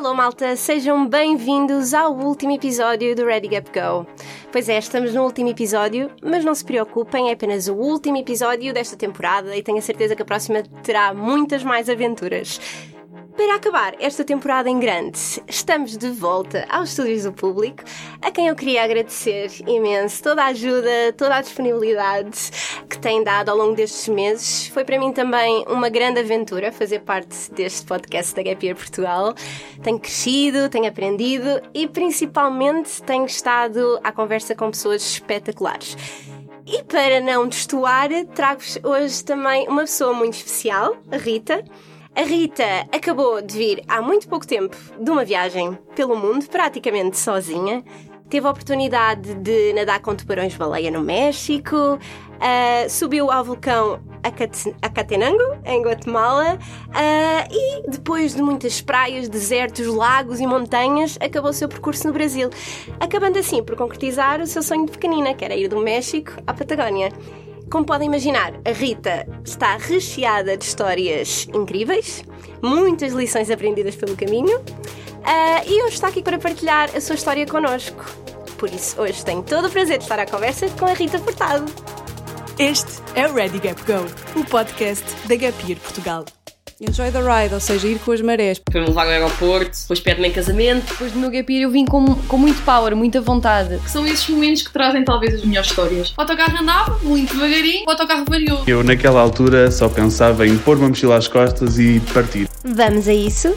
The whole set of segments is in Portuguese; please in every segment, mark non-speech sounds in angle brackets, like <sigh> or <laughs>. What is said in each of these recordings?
Alô malta, sejam bem-vindos ao último episódio do Ready Gap Go. Pois é, estamos no último episódio, mas não se preocupem, é apenas o último episódio desta temporada e tenho a certeza que a próxima terá muitas mais aventuras. Para acabar esta temporada em grande, estamos de volta aos estúdios do público, a quem eu queria agradecer imenso toda a ajuda, toda a disponibilidade que têm dado ao longo destes meses. Foi para mim também uma grande aventura fazer parte deste podcast da Gap Year Portugal. Tenho crescido, tenho aprendido e principalmente tenho estado à conversa com pessoas espetaculares. E para não destoar, trago-vos hoje também uma pessoa muito especial, a Rita. A Rita acabou de vir há muito pouco tempo de uma viagem pelo mundo, praticamente sozinha. Teve a oportunidade de nadar com tubarões-baleia no México, uh, subiu ao vulcão Acatenango, em Guatemala, uh, e depois de muitas praias, desertos, lagos e montanhas, acabou o seu percurso no Brasil, acabando assim por concretizar o seu sonho de pequenina, que era ir do México à Patagónia. Como podem imaginar, a Rita está recheada de histórias incríveis, muitas lições aprendidas pelo caminho, uh, e hoje está aqui para partilhar a sua história connosco. Por isso, hoje tenho todo o prazer de estar à conversa com a Rita Furtado. Este é o Ready Gap Go, o podcast da Gap Year Portugal. Enjoy the ride, ou seja, ir com as marés. Foi-me levar ao aeroporto, depois pede-me em casamento. Depois do meu gap year eu vim com, com muito power, muita vontade. Que são esses momentos que trazem talvez as melhores histórias. O autocarro andava, muito devagarinho, o autocarro variou. Eu naquela altura só pensava em pôr uma mochila às costas e partir. Vamos a isso?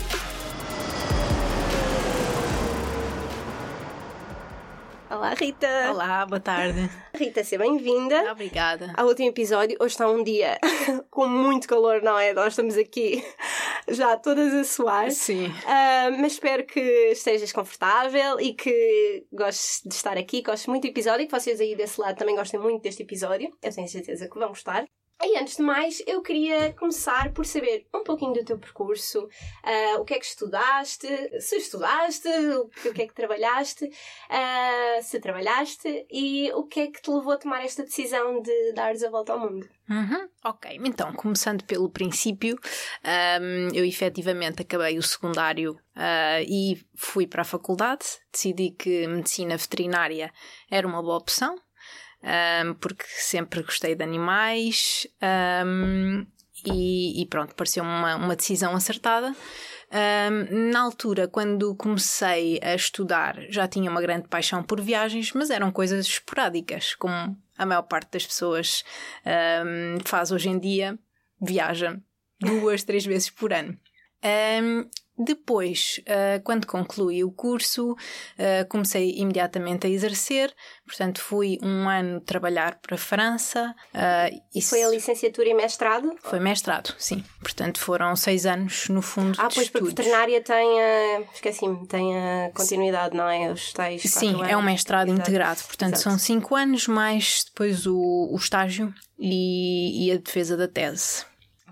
Olá, Rita! Olá, boa tarde. <laughs> Rita, seja bem-vinda. Obrigada. Ao último episódio, hoje está um dia <laughs> com muito calor, não é? Nós estamos aqui <laughs> já todas a suar. Sim. Uh, mas espero que estejas confortável e que gostes de estar aqui, gostes muito do episódio e que vocês aí desse lado também gostem muito deste episódio. Eu tenho certeza que vão gostar. E antes de mais, eu queria começar por saber um pouquinho do teu percurso, uh, o que é que estudaste, se estudaste, o que, o que é que trabalhaste, uh, se trabalhaste e o que é que te levou a tomar esta decisão de dares a volta ao mundo. Uhum. Ok, então, começando pelo princípio, um, eu efetivamente acabei o secundário uh, e fui para a faculdade. Decidi que medicina veterinária era uma boa opção um, porque sempre gostei de animais um, e, e, pronto, pareceu uma, uma decisão acertada. Um, na altura, quando comecei a estudar, já tinha uma grande paixão por viagens, mas eram coisas esporádicas, como a maior parte das pessoas faz hoje em dia, viaja duas, três vezes por ano. Um, depois, uh, quando concluí o curso, uh, comecei imediatamente a exercer, portanto, fui um ano trabalhar para a França. Uh, isso foi a licenciatura e mestrado? Foi mestrado, sim. Portanto, foram seis anos no fundo. Ah, pois, porque veterinária tem a. Esqueci-me, tem a continuidade, não é? Os tais. Sim, é um mestrado Exato. integrado. Portanto, Exato. são cinco anos mais depois o, o estágio e, e a defesa da tese.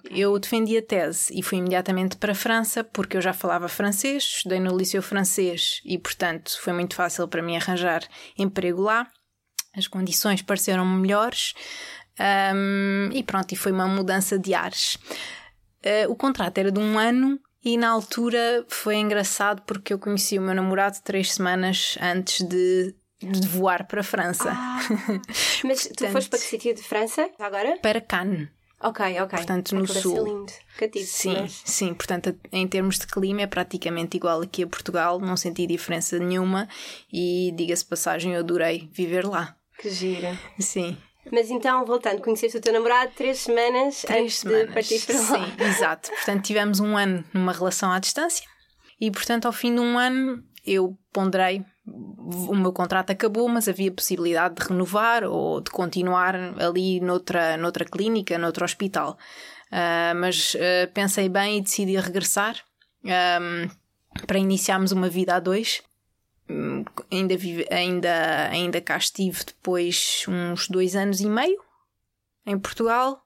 Eu defendi a tese e fui imediatamente para a França porque eu já falava francês, estudei no liceu francês e, portanto, foi muito fácil para mim arranjar emprego lá. As condições pareceram melhores um, e pronto, e foi uma mudança de ares. Uh, o contrato era de um ano e na altura foi engraçado porque eu conheci o meu namorado três semanas antes de, de voar para a França. Ah, <laughs> mas Portanto, tu foste para que sítio de França agora? Para Cannes. Ok, ok. Portanto, no Aquilo sul. lindo. Cativo, sim, mas... sim. Portanto, em termos de clima é praticamente igual aqui a Portugal, não senti diferença nenhuma e, diga-se passagem, eu adorei viver lá. Que gira. Sim. Mas então, voltando, conheceste o teu namorado três semanas três antes semanas. de partir para lá. Sim, exato. Portanto, tivemos um ano numa relação à distância e, portanto, ao fim de um ano eu ponderei o meu contrato acabou, mas havia possibilidade de renovar ou de continuar ali noutra, noutra clínica, noutro hospital. Uh, mas uh, pensei bem e decidi regressar um, para iniciarmos uma vida a dois. Um, ainda, vive, ainda, ainda cá estive depois uns dois anos e meio em Portugal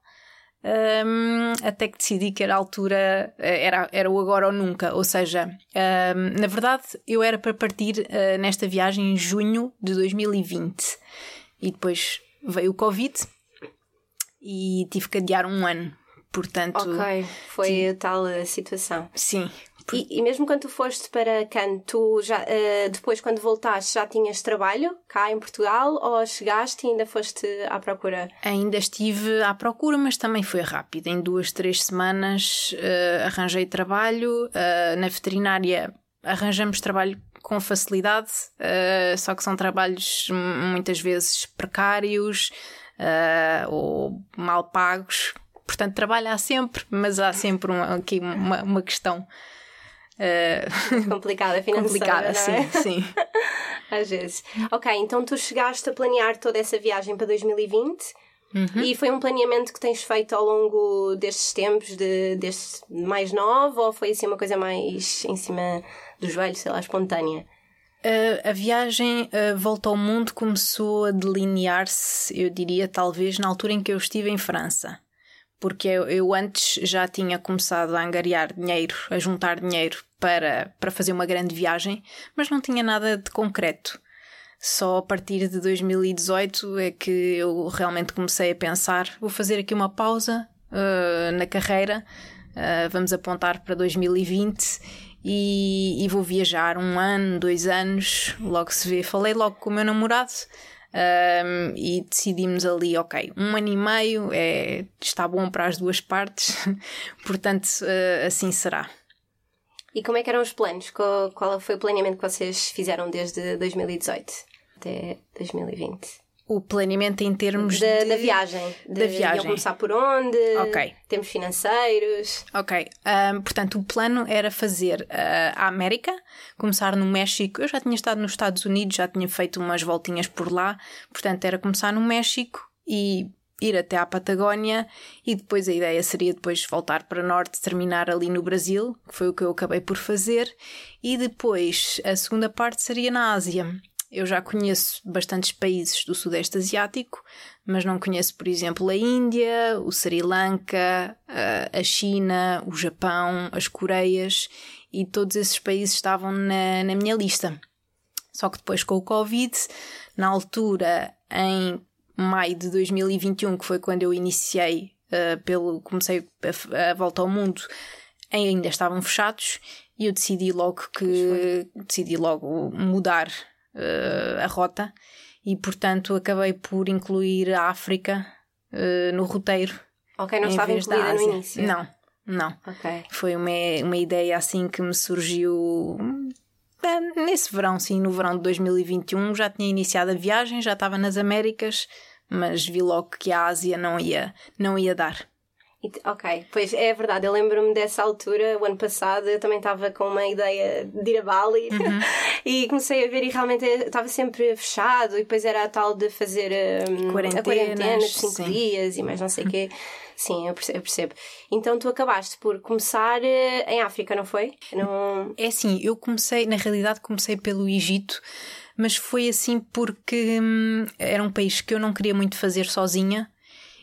um, até que decidi que era a altura, eh, era, era o agora ou nunca. Ou seja, um, na verdade, eu era para partir uh, nesta viagem em junho de 2020 e depois veio o Covid e tive que adiar um ano. Portanto, ok, foi tive... tal a situação. Sim, E, e mesmo quando tu foste para Cannes, tu já, eh, depois quando voltaste já tinhas trabalho cá em Portugal ou chegaste e ainda foste à procura? Ainda estive à procura, mas também foi rápido. Em duas, três semanas eh, arranjei trabalho. eh, na veterinária arranjamos trabalho com facilidade, só que são trabalhos muitas vezes precários ou mal pagos. Portanto, trabalho há sempre, mas há sempre um- aqui uma, uma questão eh, <laughs> Complicada financeira, complicada, é? sim, sim. <laughs> Às vezes. Ok, então tu chegaste a planear toda essa viagem para 2020 e foi um planeamento que tens feito ao longo destes tempos, de, deste mais novo, ou foi assim uma coisa mais em cima do joelho, sei lá, espontânea? Uh, a viagem uh, Volta ao Mundo começou a delinear-se, eu diria, talvez na altura em que eu estive em França. Porque eu, antes já tinha começado a angariar dinheiro, a juntar dinheiro para, para fazer uma grande viagem, mas não tinha nada de concreto. Só a partir de 2018 é que eu realmente comecei a pensar: vou fazer aqui uma pausa uh, na carreira, uh, vamos apontar para 2020 e, e vou viajar um ano, dois anos, logo se vê. Falei logo com o meu namorado um, e decidimos ali: ok, um ano e meio é, está bom para as duas partes, <laughs> portanto, uh, assim será. E como é que eram os planos? Qual, qual foi o planeamento que vocês fizeram desde 2018 até 2020? O planeamento em termos Da, de... da viagem. De, da viagem. Iam começar por onde? Ok. Termos financeiros. Ok, um, portanto, o plano era fazer uh, a América, começar no México. Eu já tinha estado nos Estados Unidos, já tinha feito umas voltinhas por lá, portanto, era começar no México e ir até à Patagónia. E depois a ideia seria depois voltar para norte, terminar ali no Brasil, que foi o que eu acabei por fazer. E depois a segunda parte seria na Ásia. Eu já conheço bastantes países do Sudeste Asiático, mas não conheço, por exemplo, a Índia, o Sri Lanka, a China, o Japão, as Coreias e todos esses países estavam na, na minha lista. Só que depois com o Covid, na altura, em maio de 2021, que foi quando eu iniciei, uh, pelo, comecei a, a volta ao mundo, ainda estavam fechados e eu decidi logo que decidi logo mudar uh, a rota e portanto acabei por incluir a África uh, no roteiro. Ok, não estava incluída no início. Não, não. Ok. Foi uma, uma ideia assim que me surgiu eh, nesse verão, sim, no verão de 2021. Já tinha iniciado a viagem, já estava nas Américas, mas vi logo que a Ásia não ia, não ia dar. Ok, pois é verdade, eu lembro-me dessa altura, o ano passado, eu também estava com uma ideia de ir a Bali <laughs> e comecei a ver e realmente estava sempre fechado e depois era a tal de fazer hum, a quarentena de 5 sim. dias e mais não sei o quê. Sim, eu percebo, eu percebo. Então tu acabaste por começar eh, em África, não foi? Não... É assim, eu comecei, na realidade, comecei pelo Egito, mas foi assim porque hum, era um país que eu não queria muito fazer sozinha.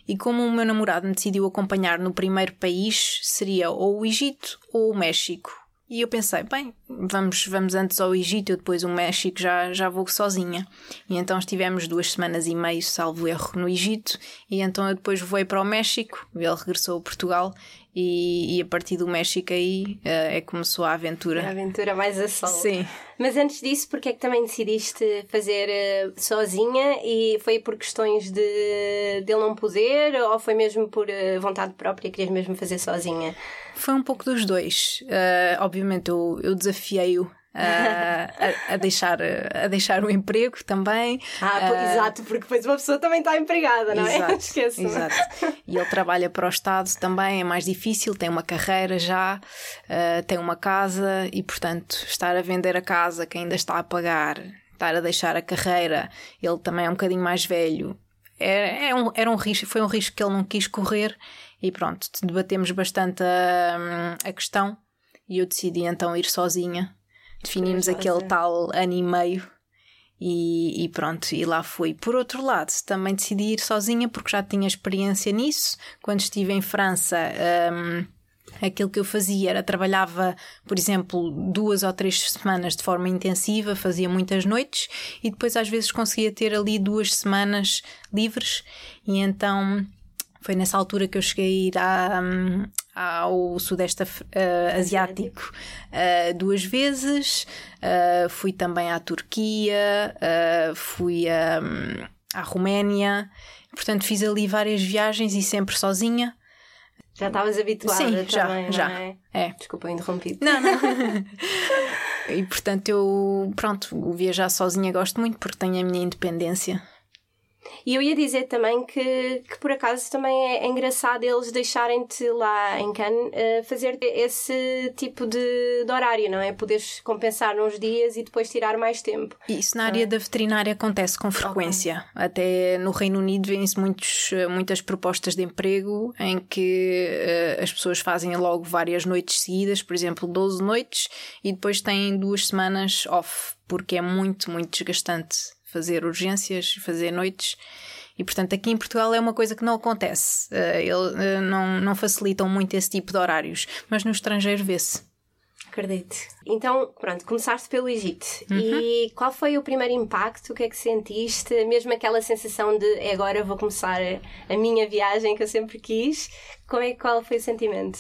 E como o meu namorado me decidiu acompanhar no primeiro país, seria ou o Egito ou o México. E eu pensei, bem, vamos, vamos antes ao Egito, eu depois o México já, já vou sozinha. E então estivemos duas semanas e meio, salvo erro, no Egito. E então eu depois voei para o México, ele regressou a Portugal. E, e a partir do México aí eh, é que começou a aventura. A aventura mais a solo. Sim. Mas antes disso, porque é que também decidiste fazer eh, sozinha e foi por questões de, de ele não poder ou foi mesmo por eh, vontade própria, querias mesmo fazer sozinha? Foi um pouco dos dois. Uh, obviamente eu, eu desafiei-o uh, a, a deixar, a deixar o emprego também. Ah, Uh, exato, porque depois uma pessoa também está empregada, não é? Exato, <laughs> Esqueço. exato. E ele trabalha para o Estado também, é mais difícil, tem uma carreira já, uh, tem uma casa e, portanto, estar a vender a casa que ainda está a pagar, estar a deixar a carreira, ele também é um bocadinho mais velho. É, é um, era um risco, foi um risco que ele não quis correr e pronto, debatemos bastante a, a questão e eu decidi então ir sozinha. Definimos aquele tal ano e meio e, e pronto, e lá fui. Por outro lado, também decidi ir sozinha porque já tinha experiência nisso. Quando estive em França, hum, aquilo que eu fazia era trabalhava, por exemplo, duas ou três semanas de forma intensiva, fazia muitas noites e depois às vezes conseguia ter ali duas semanas livres e então foi nessa altura que eu cheguei a ir à, hum, ao Sudeste Af- eh, Asiático eh, duas vezes, eh, fui também à Turquia, fui a, à Roménia, portanto fiz ali várias viagens e sempre sozinha. Já estavas habituada Sim, já, também, já. é? É. Desculpa, eu interrompi. Não, não. <laughs> e portanto eu, pronto, viajar sozinha gosto muito porque tenho a minha independência. E eu ia dizer também que, que por acaso também é engraçado eles deixarem-te lá em Cannes eh, fazer esse tipo de, de horário, não é? Poderes compensar uns dias e depois tirar mais tempo. Isso na área da veterinária acontece com frequência. Até no Reino Unido vêm-se eh, muitas propostas de emprego em que eh, as pessoas fazem logo várias noites seguidas, por exemplo, 12 noites, e depois têm duas semanas off, porque é muito, muito desgastante fazer urgências, fazer noites. E portanto, aqui em Portugal é uma coisa que não acontece. Eh, ele- eh, não, não facilitam muito esse tipo de horários, mas no estrangeiro vê-se. Acredito. Então, pronto, começaste pelo Egito. Uhum. E qual foi o primeiro impacto? O que é que sentiste? Mesmo aquela sensação de "É agora vou começar a, a minha viagem que eu sempre quis. Como é, qual foi o sentimento?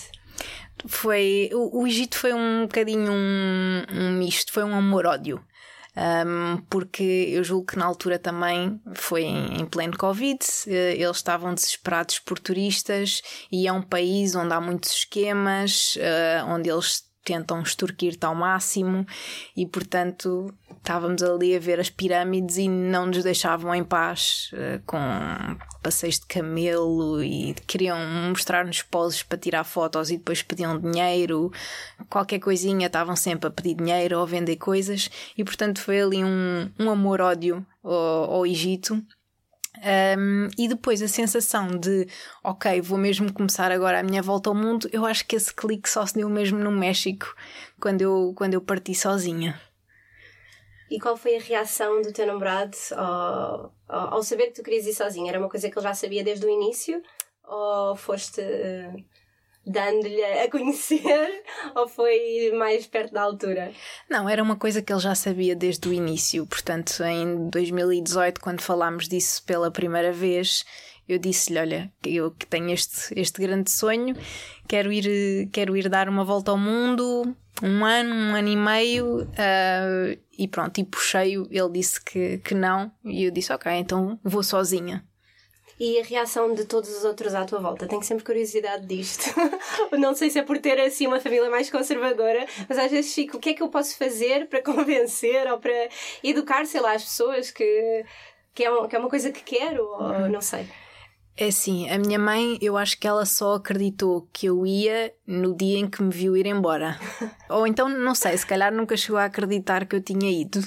Foi. O, o Egito foi um bocadinho um, um misto, foi um amor-ódio. Um, porque eu julgo que na altura também foi em, em pleno Covid, eh, eles estavam desesperados por turistas e é um país onde há muitos esquemas, eh, onde eles tentam extorquir-te ao máximo e portanto estávamos ali a ver as pirâmides e não nos deixavam em paz eh, com passeios de camelo e queriam mostrar-nos poses para tirar fotos e depois pediam dinheiro. Qualquer coisinha estavam sempre a pedir dinheiro ou a vender coisas e portanto foi ali um, um amor-ódio ao, ao Egito um, e depois a sensação de, ok, vou mesmo começar agora a minha volta ao mundo, eu acho que esse clique só se deu mesmo no México, quando eu, quando eu parti sozinha. E qual foi a reação do teu namorado ao, ao, ao saber que tu querias ir sozinha? Era uma coisa que ele já sabia desde o início? Ou foste eh, dando-lhe a conhecer? <laughs> Ou foi mais perto da altura? Não, era uma coisa que ele já sabia desde o início, portanto, em 2018, quando falámos disso pela primeira vez, eu disse-lhe: Olha, eu que tenho este, este grande sonho, quero ir, quero ir dar uma volta ao mundo, um ano, um ano e meio, ah, e pronto, e puxei-o. Ele disse que, que não, e eu disse: Ok, então vou sozinha. E a reação de todos os outros à tua volta? Tenho sempre curiosidade disto. <laughs> Não sei se é por ter assim uma família mais conservadora, mas às vezes fico: o que é que eu posso fazer para <laughs> convencer ou para educar, sei lá, as pessoas que, que, é, um- que é uma coisa que quero? Ou não sei. É assim, a minha mãe, eu acho que ela só acreditou que eu ia no dia em que me viu ir embora. <laughs> Ou então, não sei, se calhar nunca chegou a acreditar que eu tinha ido.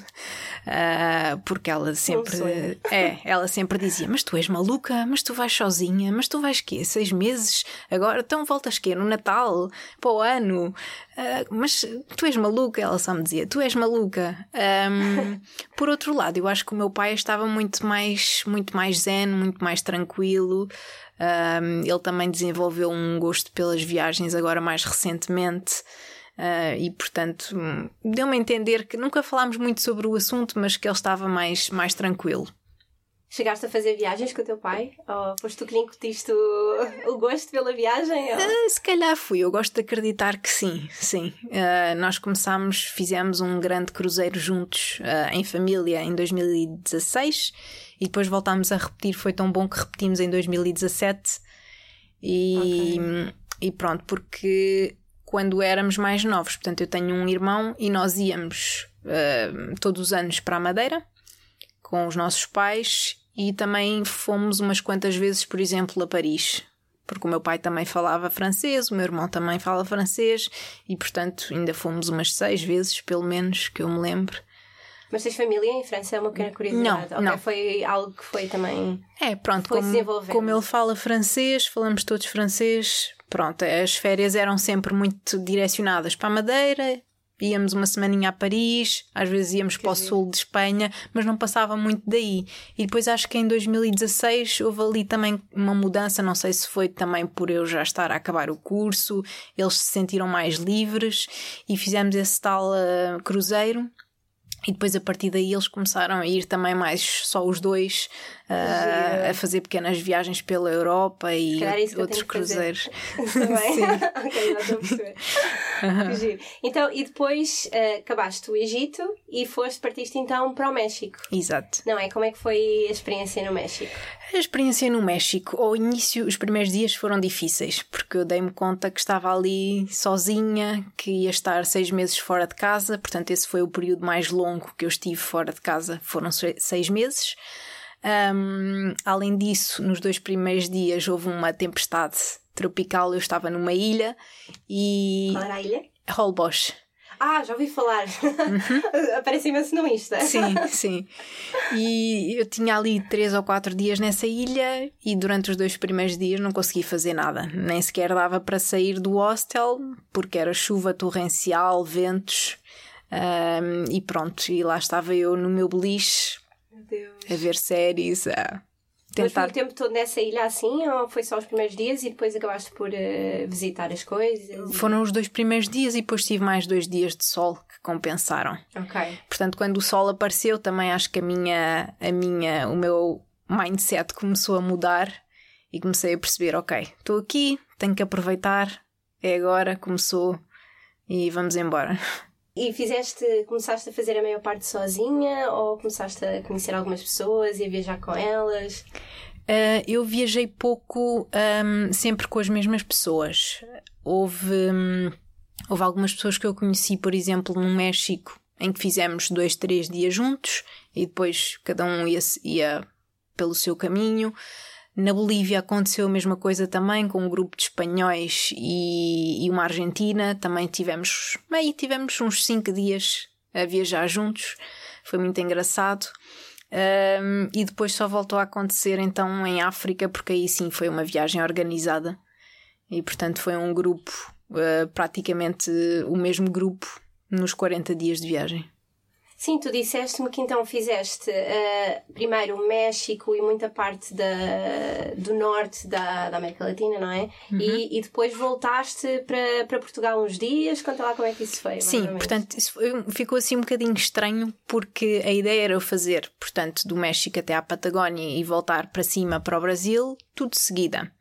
Ah, porque ela sempre. É, ela sempre dizia: Mas tu és maluca, mas tu vais sozinha, mas tu vais quê? Seis meses? Agora, então voltas quê? No Natal? Para o ano? Ah, mas tu és maluca? Ela só me dizia: Tu és maluca. Ahm, <laughs> por outro lado, eu acho que o meu pai estava muito mais, muito mais zen, muito mais tranquilo. Ahm, ele também desenvolveu um gosto pelas viagens agora mais recentemente. Ah, e portanto deu-me a entender que nunca falámos muito sobre o assunto, mas que ele estava mais, mais tranquilo. Chegaste a fazer viagens com o teu pai? Ou foste tu que lhe incutiste o, o gosto pela viagem? Ou- Ah, Se calhar fui, eu gosto de acreditar que sim, sim. Ah, nós começámos, fizemos um grande cruzeiro juntos em família em 2016 e depois voltámos a repetir. Foi tão bom que repetimos em 2017 e, e pronto, porque quando éramos mais novos, portanto, eu tenho um irmão e nós íamos ah, todos os anos para a Madeira com os nossos pais e também fomos umas quantas vezes, por exemplo, a Paris. Porque o meu pai também falava francês, o meu irmão também fala francês e, portanto, ainda fomos umas seis vezes, pelo menos, que eu me lembro. Mas tens família em França? É uma pequena curiosidade. Não, Ok, não. Foi algo que foi também. É, pronto, Foi como, como ele fala francês, falamos todos francês, pronto, as férias eram sempre muito direcionadas para a Madeira, íamos uma semaninha a Paris, às vezes íamos para o sul de Espanha, mas não passava muito daí. E depois acho que em 2016 houve ali também uma mudança, não sei se foi também por eu já estar a acabar o curso, eles se sentiram mais livres e fizemos esse tal ah, cruzeiro. E depois a partir daí eles começaram a ir também mais só os dois uh, a fazer pequenas viagens pela Europa e é outros cruzeiros. <laughs> Também. <laughs> <laughs> ok, já estou a perceber. Então, e depois eh, acabaste o Egito e foste, partiste então para o México. Exato. Não é? Como é que foi a experiência no México? A experiência no México, ao início, os primeiros dias foram difíceis, porque eu dei-me conta que estava ali sozinha, que ia estar seis meses fora de casa, portanto, esse foi o período mais longo que eu estive fora de casa, foram se- seis meses. Ahm, além disso, nos dois primeiros dias houve uma tempestade tropical, eu estava numa ilha e. Qual era a ilha? Holbox. Ah, já ouvi falar. <laughs> Aparece imenso no Insta. Sim, <laughs> sim. E eu tinha ali três ou quatro dias nessa ilha e durante os dois primeiros dias não consegui fazer nada. Nem sequer dava para sair do hostel porque era chuva torrencial, ventos ahm, e pronto. E lá estava eu no meu beliche a ver séries, a Mas foi tentar. o tempo todo nessa ilha assim ou foi só os primeiros dias e depois acabaste por eh, visitar as coisas? Foram os dois primeiros dias e depois tive mais dois dias de sol que compensaram. Ok. Portanto, quando o sol apareceu, também acho que a minha, a minha, o meu mindset começou a mudar e comecei a perceber, ok, estou aqui, tenho que aproveitar, é agora, começou e vamos embora. <laughs> E fizeste, começaste a fazer a maior parte sozinha ou começaste a conhecer algumas pessoas e a viajar com elas? Uh, eu viajei pouco, um, sempre com as mesmas pessoas. Houve, hum, houve algumas pessoas que eu conheci, por exemplo, no México, em que fizemos dois, três dias juntos e depois cada um ia, ia pelo seu caminho. Na Bolívia aconteceu a mesma coisa também, com um grupo de espanhóis e, e uma argentina. Também tivemos, aí tivemos uns cinco dias a viajar juntos. Foi muito engraçado. Um, e depois só voltou a acontecer então em África, porque aí sim foi uma viagem organizada e portanto foi um grupo, uh, praticamente o mesmo grupo, nos 40 dias de viagem. Sim, tu disseste-me que então fizeste eh, primeiro o México e muita parte da, do norte da, da América Latina, não é? E, e depois voltaste para, para Portugal uns dias. Conta lá como é que isso foi. Sim, portanto, isso foi- ficou assim um bocadinho estranho porque a ideia era eu fazer, portanto, do México até à Patagónia e voltar para cima para o Brasil, tudo de seguida.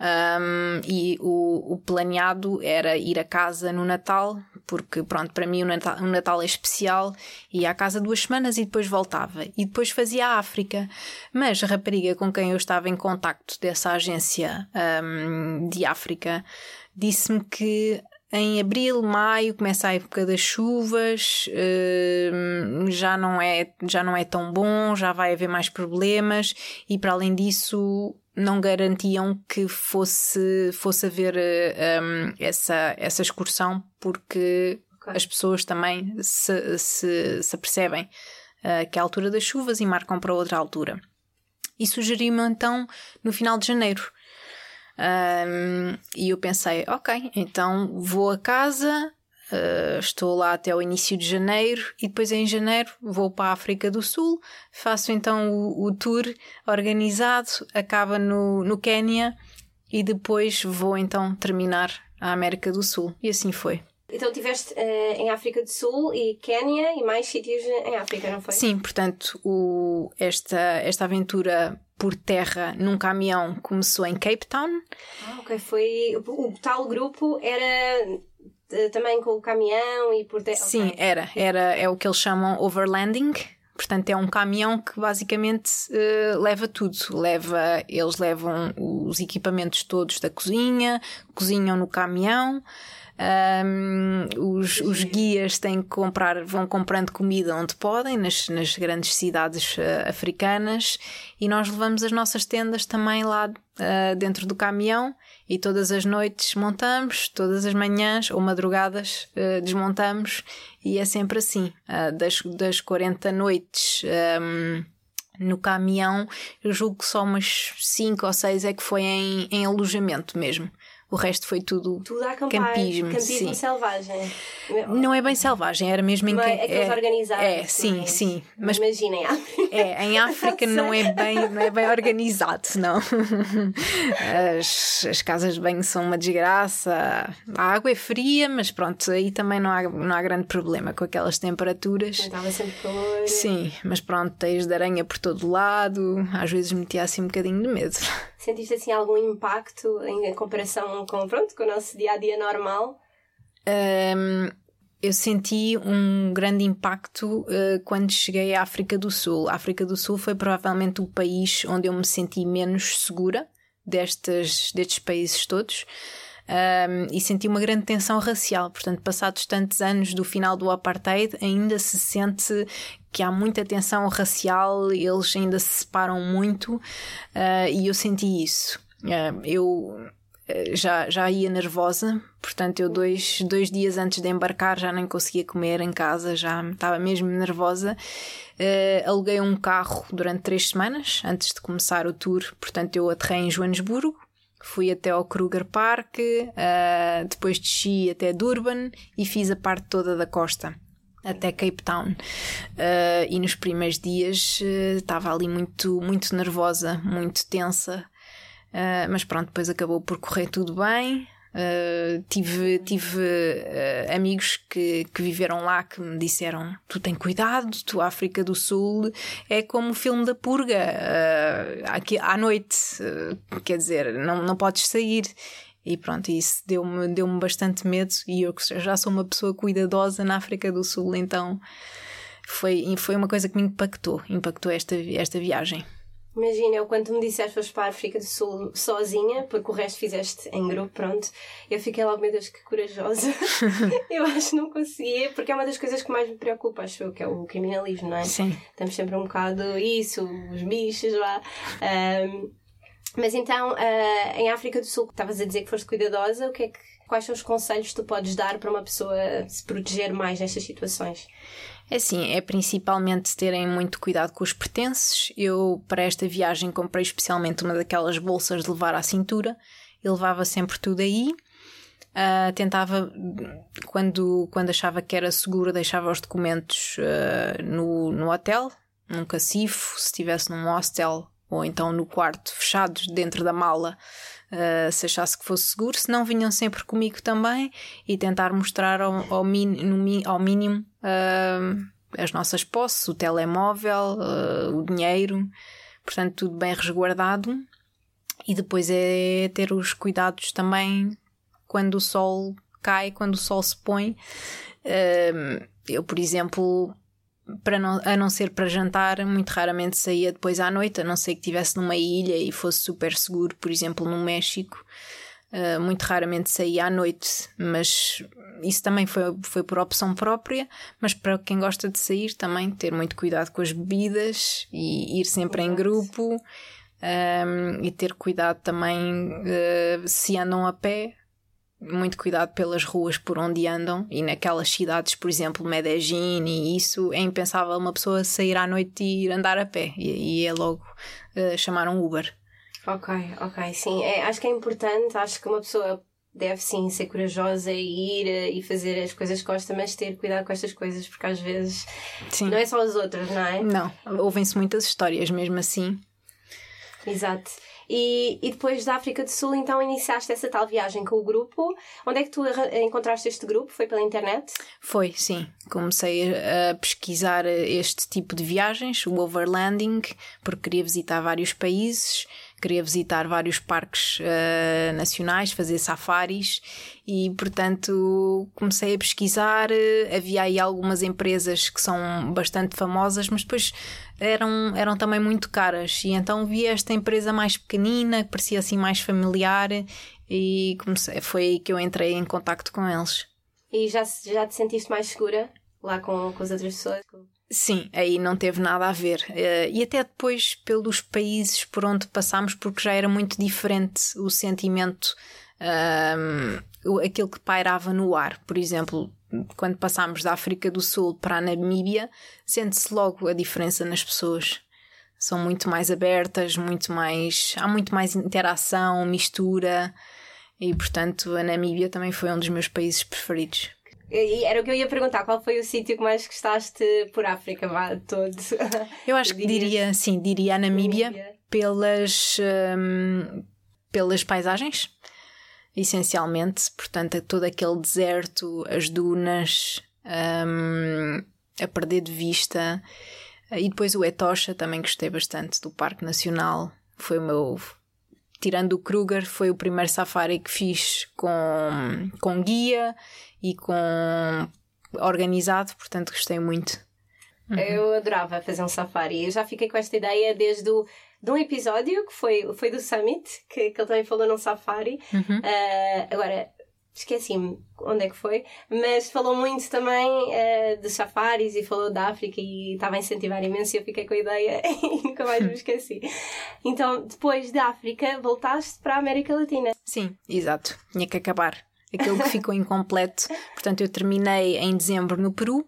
Um, e o, o planeado era ir a casa no Natal, porque pronto, para mim o Natal, o Natal é especial, ia à casa duas semanas e depois voltava. E depois fazia a África. Mas a rapariga com quem eu estava em contacto dessa agência um, de África disse-me que em abril, maio começa a época das chuvas, já não é já não é tão bom, já vai haver mais problemas e para além disso não garantiam que fosse fosse haver hum, essa essa excursão porque Ok. as pessoas também se, se, se apercebem ah, que é a altura das chuvas e marcam para outra altura. E sugeriu-me então no final de janeiro. Um, e eu pensei, ok, então vou a casa, uh, estou lá até o início de janeiro e depois em janeiro vou para a África do Sul, faço então o, o tour organizado, acaba no, no Quénia e depois vou então terminar a América do Sul. E assim foi. Então estiveste eh, em África do Sul e Quénia e mais sítios em África, não foi? Sim, portanto, o, esta, esta aventura por terra num caminhão começou em Cape Town. Ah, ok. Foi. O, o tal grupo era também com o caminhão e por terra. Sim, ok. era. era. É o que eles chamam overlanding. Portanto, é um caminhão que basicamente eh, leva tudo. Leva, eles levam os equipamentos todos da cozinha, cozinham no caminhão. Ahm, os, os guias têm que comprar, vão comprando comida onde podem, nas, nas grandes cidades eh, africanas, e nós levamos as nossas tendas também lá eh, dentro do caminhão e todas as noites montamos, todas as manhãs ou madrugadas eh, desmontamos e é sempre assim. Ah, das, das 40 noites ahm, no caminhão, eu julgo que só umas 5 ou 6 é que foi em, em alojamento mesmo. O resto foi tudo. Tudo acampar. Campismo, Campismo sim. selvagem. Não é bem selvagem, era mesmo em Não que. é organizados. É, sim, mas- sim. Mas Imaginem, É, em África não é bem, não é bem organizado, não. As, as casas de banho são uma desgraça, a água é fria, mas pronto, aí também não há, não há grande problema com aquelas temperaturas. estava sempre calor. Sim, mas pronto, teias de aranha por todo lado, às vezes metia assim um bocadinho de medo. Sentiste assim algum impacto em comparação com, pronto, com o nosso dia a dia normal? Hum, eu senti um grande impacto uh, quando cheguei à África do Sul. A África do Sul foi provavelmente o país onde eu me senti menos segura destes, destes países todos. Um, e senti uma grande tensão racial. Portanto, passados tantos anos do final do apartheid, ainda se sente que há muita tensão racial, eles ainda se separam muito, uh, e eu senti isso. Uh, eu já, já ia nervosa, portanto, eu dois, dois dias antes de embarcar já nem conseguia comer em casa, já estava mesmo nervosa. Uh, aluguei um carro durante três semanas antes de começar o tour, portanto, eu aterrei em Joanesburgo. Fui até ao Kruger Park, uh, depois desci até Durban e fiz a parte toda da costa até Cape Town. Uh, e nos primeiros dias estava ali muito, muito nervosa, muito tensa. Uh, mas pronto, depois acabou por correr tudo bem. Uh, tive tive uh, amigos que, que viveram lá que me disseram: Tu tem cuidado, tu, África do Sul é como o filme da purga, aqui à noite, quer dizer, não, não podes sair. E pronto, isso deu-me deu bastante medo. E eu já sou uma pessoa cuidadosa na África do Sul, então foi, foi uma coisa que me impactou impactou esta, esta viagem. Imagina, eu quando me disseste foste para a África do Sul sozinha, porque o resto fizeste em grupo, pronto, eu fiquei logo, meu Deus, que corajosa. <laughs> <laughs> eu acho que não conseguia, porque é uma das coisas que mais me preocupa, acho eu, que é o criminalismo, não é? Sim. Estamos sempre um bocado isso, os bichos lá. Um, mas então, uh, em África do Sul, estavas a dizer que foste cuidadosa, o que é que, quais são os conselhos que tu podes dar para uma pessoa se proteger mais nestas situações? É assim, é principalmente terem muito cuidado com os pertences. Eu, para esta viagem, comprei especialmente uma daquelas bolsas de levar à cintura. Eu levava sempre tudo aí. Uh, tentava, quando, quando achava que era seguro, deixava os documentos uh, no, no hotel, num cacifo, se estivesse num hostel ou então no quarto, fechados dentro da mala, uh, se achasse que fosse seguro. Se não, vinham sempre comigo também e tentar mostrar ao, ao, min, ao mínimo uh, as nossas posses, o telemóvel, uh, o dinheiro, portanto, tudo bem resguardado. E depois é ter os cuidados também quando o sol cai, quando o sol se põe. eu, por exemplo, para não, a não ser para jantar, muito raramente saía depois à noite, a não ser que estivesse numa ilha e fosse super seguro, por exemplo, no México. Uh, muito raramente saía à noite, mas isso também foi, foi por opção própria. Mas para quem gosta de sair, também ter muito cuidado com as bebidas e ir sempre Exato. em grupo um, e ter cuidado também uh, se andam a pé, muito cuidado pelas ruas por onde andam e naquelas cidades, por exemplo, Medellín e isso, é impensável uma pessoa sair à noite e ir andar a pé e, e é logo uh, chamar um Uber. Ok, ok, sim. É, acho que é importante, acho que uma pessoa deve sim ser corajosa e ir uh, e fazer as coisas que gosta, mas ter cuidado com estas coisas, porque às vezes sim. não é só as outras, não é? Não, ouvem-se muitas histórias mesmo assim. Exato. E, e depois da África do Sul, então iniciaste essa tal viagem com o grupo. Onde é que tu encontraste este grupo? Foi pela internet? Foi, sim. Comecei a pesquisar este tipo de viagens, o overlanding, porque queria visitar vários países, queria visitar vários parques uh, nacionais, fazer safaris e, portanto, comecei a pesquisar. Havia aí algumas empresas que são bastante famosas, mas depois eram, eram também muito caras. E então vi esta empresa mais pequenina, que parecia assim mais familiar, e comecei, foi aí que eu entrei em contacto com eles. E já, já te sentiste mais segura lá com, com as outras pessoas? Sim, aí não teve nada a ver. E até depois pelos países por onde passámos, porque já era muito diferente o sentimento, um, aquilo que pairava no ar. Por exemplo, quando passámos da África do Sul para a Namíbia, sente-se logo a diferença nas pessoas. São muito mais abertas, muito mais. há muito mais interação, mistura. E portanto, a Namíbia também foi um dos meus países preferidos. Era o que eu ia perguntar, qual foi o sítio que mais gostaste por África, vá, todo? Eu acho <laughs> que diria, sim, diria a Namíbia, Namíbia. pelas, hum, pelas paisagens, essencialmente. Portanto, todo aquele deserto, as dunas, hum, a perder de vista. E depois o Etosha, também gostei bastante do Parque Nacional. Foi o meu. Tirando o Kruger, foi o primeiro safari que fiz com, com guia e com organizado, portanto gostei muito. Eu adorava fazer um safari. Eu já fiquei com esta ideia desde o, de um episódio que foi, foi do Summit, que, que ele também falou num safari. Ah, agora, esqueci-me onde é que foi, mas falou muito também ah, de safaris e falou da África e estava a incentivar imenso e eu fiquei com a ideia <laughs> e nunca mais me <laughs> esqueci. Então, depois da África, voltaste para a América Latina. Sim, exato. Tinha que acabar. Aquilo que ficou incompleto. <laughs> Portanto, eu terminei em dezembro no Peru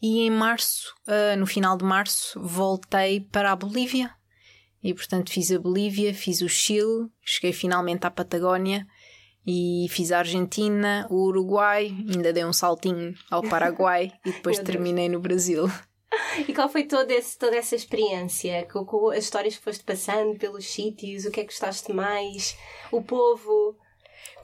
e em março, ah, no final de março, voltei para a Bolívia. E portanto fiz a Bolívia, fiz o Chile, cheguei finalmente à Patagónia e fiz a Argentina, o Uruguai, ainda dei um saltinho ao Paraguai <laughs> e depois terminei no Brasil. E qual foi todo esse, toda essa experiência? Com, com as histórias que foste passando pelos sítios? O que é que gostaste mais? O povo?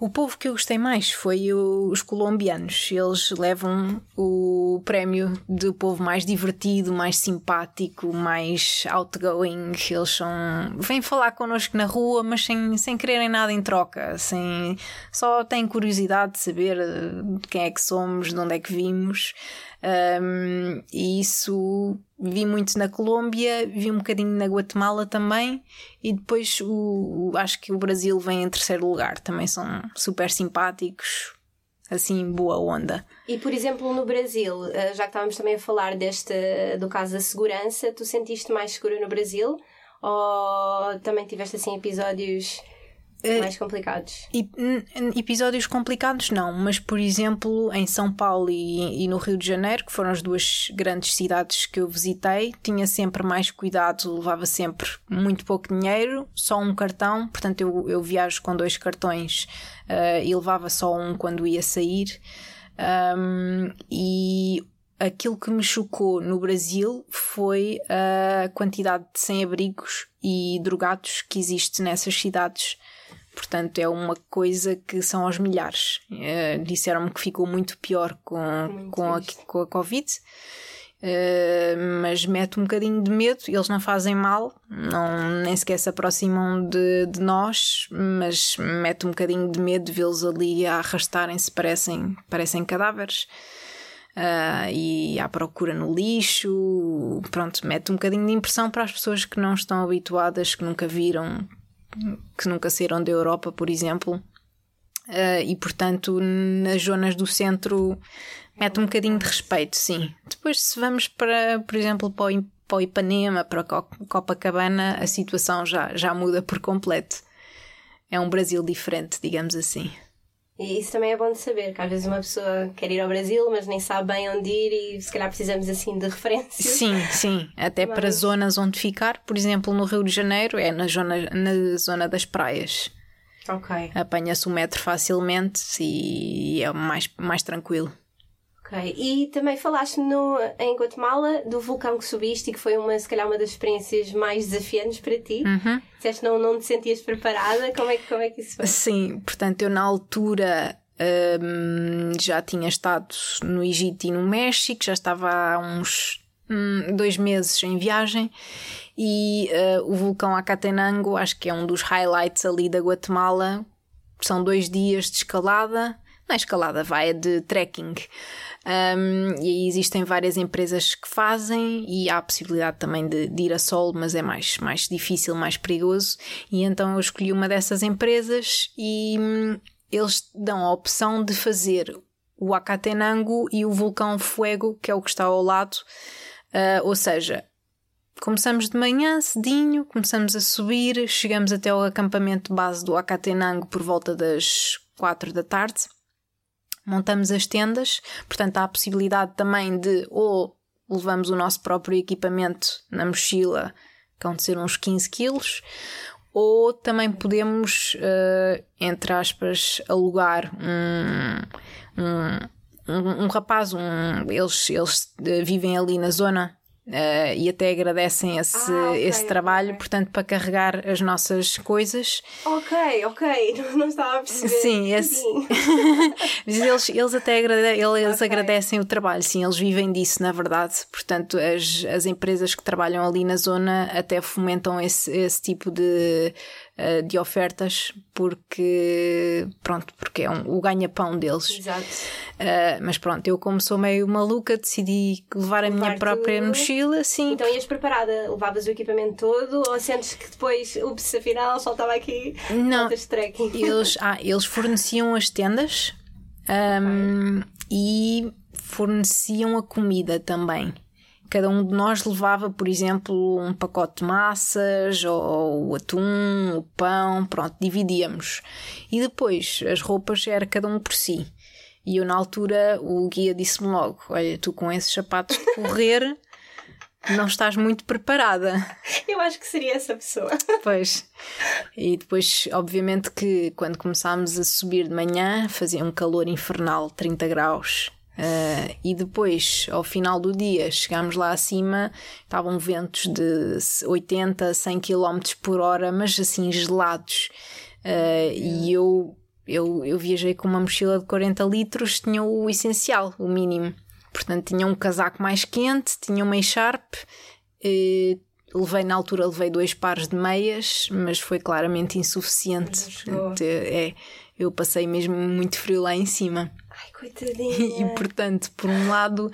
O povo que eu gostei mais foi o- os colombianos. Eles levam o prémio do povo mais divertido, mais simpático, mais outgoing. Eles são. vêm falar connosco na rua, mas sem, sem quererem nada em troca. Sem, só têm curiosidade de saber eh, quem é que somos, de onde é que vimos. Um, e isso vi muito na Colômbia, vi um bocadinho na Guatemala também, e depois o, o- acho que o Brasil vem em terceiro lugar. Também são super simpáticos, assim, boa onda. E, por exemplo, no Brasil, eh, já que estávamos também a falar deste, do caso da segurança, tu sentiste mais segura no Brasil? Ou também tiveste, assim, episódios mais complicados? E, n- n- episódios complicados não, mas por exemplo em São Paulo e, e no Rio de Janeiro, que foram as duas grandes cidades que eu visitei, tinha sempre mais cuidado, levava sempre muito pouco dinheiro, só um cartão, portanto eu, eu viajo com dois cartões eh, e levava só um quando ia sair. Um, e aquilo que me chocou no Brasil foi a quantidade de sem-abrigos e drogados que existe nessas cidades. Portanto, é uma coisa que são aos milhares. Eh, Disseram-me que ficou muito pior com, com, a, com a Covid. Eh, mas mete um bocadinho de medo, eles não fazem mal, não, nem sequer se aproximam de, de nós, mas mete um bocadinho de medo de vê-los ali a arrastarem-se, parecem, parecem cadáveres. Ah, e à procura no lixo, pronto, mete um bocadinho de impressão para as pessoas que não estão habituadas, que nunca viram, que nunca saíram da Europa, por exemplo. Ah, e portanto, nas zonas do centro, mete um bocadinho de respeito, sim. Depois, se vamos para, por exemplo, para o, para o Ipanema, para a Co- Copacabana, a situação já, já muda por completo. É um Brasil diferente, digamos assim. E isso também é bom de saber, que às vezes uma pessoa quer ir ao Brasil, mas nem sabe bem onde ir e se calhar precisamos, assim, de referências. Sim, sim. Até <laughs> para Mas- zonas onde ficar, por exemplo, no Rio de Janeiro, é na zona, na zona das praias. Ok, Apanha-se o metro facilmente e é mais, mais tranquilo. Ok. E também falaste no, em Guatemala do vulcão que subiste e que foi uma, se calhar uma das experiências mais desafiantes para ti. Uhum. Disseste que não, não te sentias preparada. Como é, que- como é que isso foi? Sim, portanto, eu na altura hum, já tinha estado no Egito e no México, já estava há uns hum, dois meses em viagem e eh, o vulcão Acatenango, acho que é um dos highlights ali da Guatemala. São dois dias de escalada, é escalada, vai, de trekking. Um, e aí existem várias empresas que fazem e há a possibilidade também de, de ir a solo, mas é mais, mais difícil, mais perigoso. E então eu escolhi uma dessas empresas e hum, eles dão a opção de fazer o Acatenango e o vulcão Fuego, que é o que está ao lado. Ah, ou seja, Começamos de manhã, cedinho, começamos a subir, chegamos até ao acampamento base do Acatenango por volta das 4 da tarde. Montamos as tendas, portanto há a possibilidade também de ou levamos o nosso próprio equipamento na mochila, que vão de ser uns 15 quilos, ou também podemos, uh, entre aspas, alugar um, um, um, um rapaz, um, eles, eles uh, vivem ali na zona Uh, e até agradecem esse, Ah, ok, esse trabalho, ok. portanto, para carregar as nossas coisas. Ok, ok, <laughs> não, não estava a perceber. Sim, esse- Sim. <laughs> Mas eles, eles até agrade- eles Ok. agradecem o trabalho, sim, eles vivem disso, na verdade. Portanto, as, as empresas que trabalham ali na zona até fomentam esse, esse tipo de, eh, de ofertas porque, pronto, porque é um, o ganha-pão deles. Exato. Eh, mas pronto, eu como sou meio maluca, decidi levar a minha própria mochila, sim. Então ias preparada, levavas o equipamento todo ou sentes que depois, ups, afinal faltava aqui Não. Eles, <laughs> ah, eles forneciam as tendas ahm, e forneciam a comida também. Cada um de nós levava, por exemplo, um pacote de massas, ou o atum, o pão, pronto, dividíamos. E depois as roupas era cada um por si. E eu, na altura, o guia disse-me logo: Olha, tu com esses sapatos de correr não estás muito preparada. Eu acho que seria essa pessoa. Pois. E depois, obviamente, que quando começámos a subir de manhã, fazia um calor infernal, 30 graus. Ah, e depois, ao final do dia, chegámos lá acima, estavam ventos de 80, 100 km por hora, mas assim gelados. Ah, e eu, eu, eu viajei com uma mochila de 40 litros, tinha o essencial, o mínimo. Portanto, tinha um casaco mais quente, tinha uma echarpe, eh, levei na altura levei dois pares de meias, mas foi claramente insuficiente. é, eu passei mesmo muito frio lá em cima. Ai, coitadinha. E portanto, por um lado,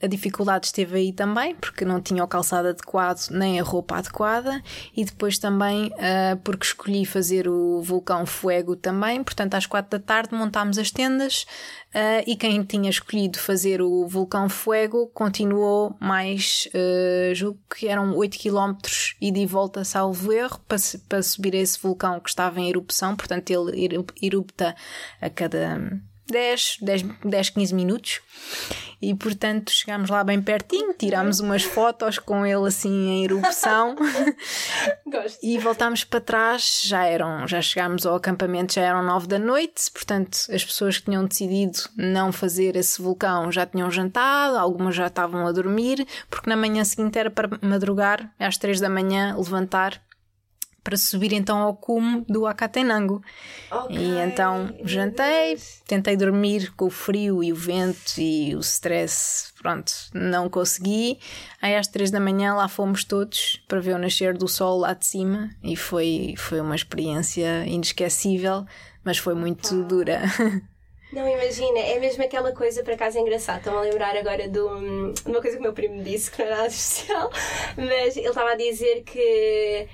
a dificuldade esteve aí também, porque não tinha o calçado adequado nem a roupa adequada, e depois também ah, porque escolhi fazer o vulcão Fuego também, portanto, às quatro da tarde montámos as tendas. ah, e quem tinha escolhido fazer o vulcão Fuego continuou mais, ah, julgo que eram 8 km e volta, salvo erro, para, para subir esse vulcão que estava em erupção, portanto, ele eru- erupta a cada 10, 10, 10 15 minutos e portanto chegámos lá bem pertinho, tirámos umas fotos com ele assim em erupção <laughs> Gosto. e voltámos para trás, já eram, já chegámos ao acampamento, já eram 9 da noite, portanto as pessoas que tinham decidido não fazer esse vulcão já tinham jantado, algumas já estavam a dormir, porque na manhã seguinte era para madrugar, às 3 da manhã, levantar para subir então ao cume do Acatenango. Ok. E então jantei, tentei dormir com o frio e o vento e o stress, pronto, não consegui. Aí às três da manhã lá fomos todos para ver o nascer do sol lá de cima e foi, foi uma experiência inesquecível, mas foi muito dura. <laughs> Não, imagina, é mesmo aquela coisa, por acaso é engraçado. Estou-me a lembrar agora de, um- de uma coisa que o meu primo disse, que não é nada especial, <laughs> mas ele estava a dizer que.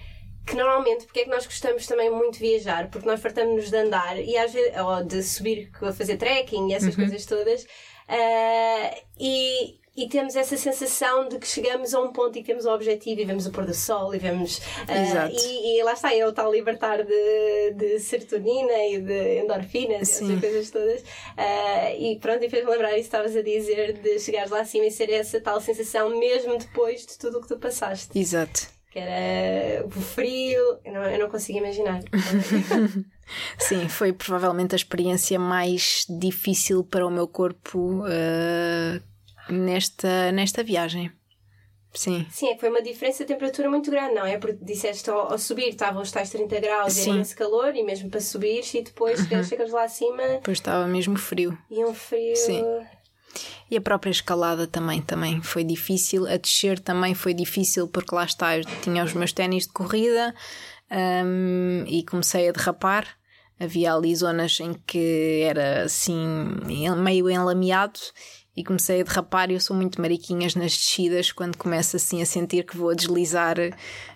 Que normalmente, porque é que nós gostamos também muito de viajar? Porque nós fartamos-nos de andar e às vezes, ou de subir a fazer trekking e essas coisas todas, ah, e, e temos essa sensação de que chegamos a um ponto e temos o objetivo e vemos o pôr do sol e vemos. Exato. e, e lá está, é o tal libertar de, de serotonina e de endorfinas e Sim. essas coisas todas. Ah, e pronto, e fez-me lembrar isso que estavas a dizer de chegares lá acima e ser essa tal sensação mesmo depois de tudo o que tu passaste. Exato. Que era o frio, eu não, eu não consigo imaginar. <laughs> Sim, foi provavelmente a experiência mais difícil para o meu corpo eh, nesta, nesta viagem. Sim. Sim, é que foi uma diferença de temperatura muito grande, não é? Porque disseste ao, ao subir estavam os tais 30 graus e Sim. era esse calor, e mesmo para subir, e depois chegas- chegas lá acima Depois estava mesmo frio. e um frio. Sim. E a própria escalada também, também foi difícil. A descer também foi difícil porque lá está, eu tinha os meus ténis de corrida hum, e comecei a derrapar. Havia ali zonas em que era assim meio enlameado e comecei a derrapar e eu sou muito mariquinhas nas descidas quando começo assim a sentir que vou a deslizar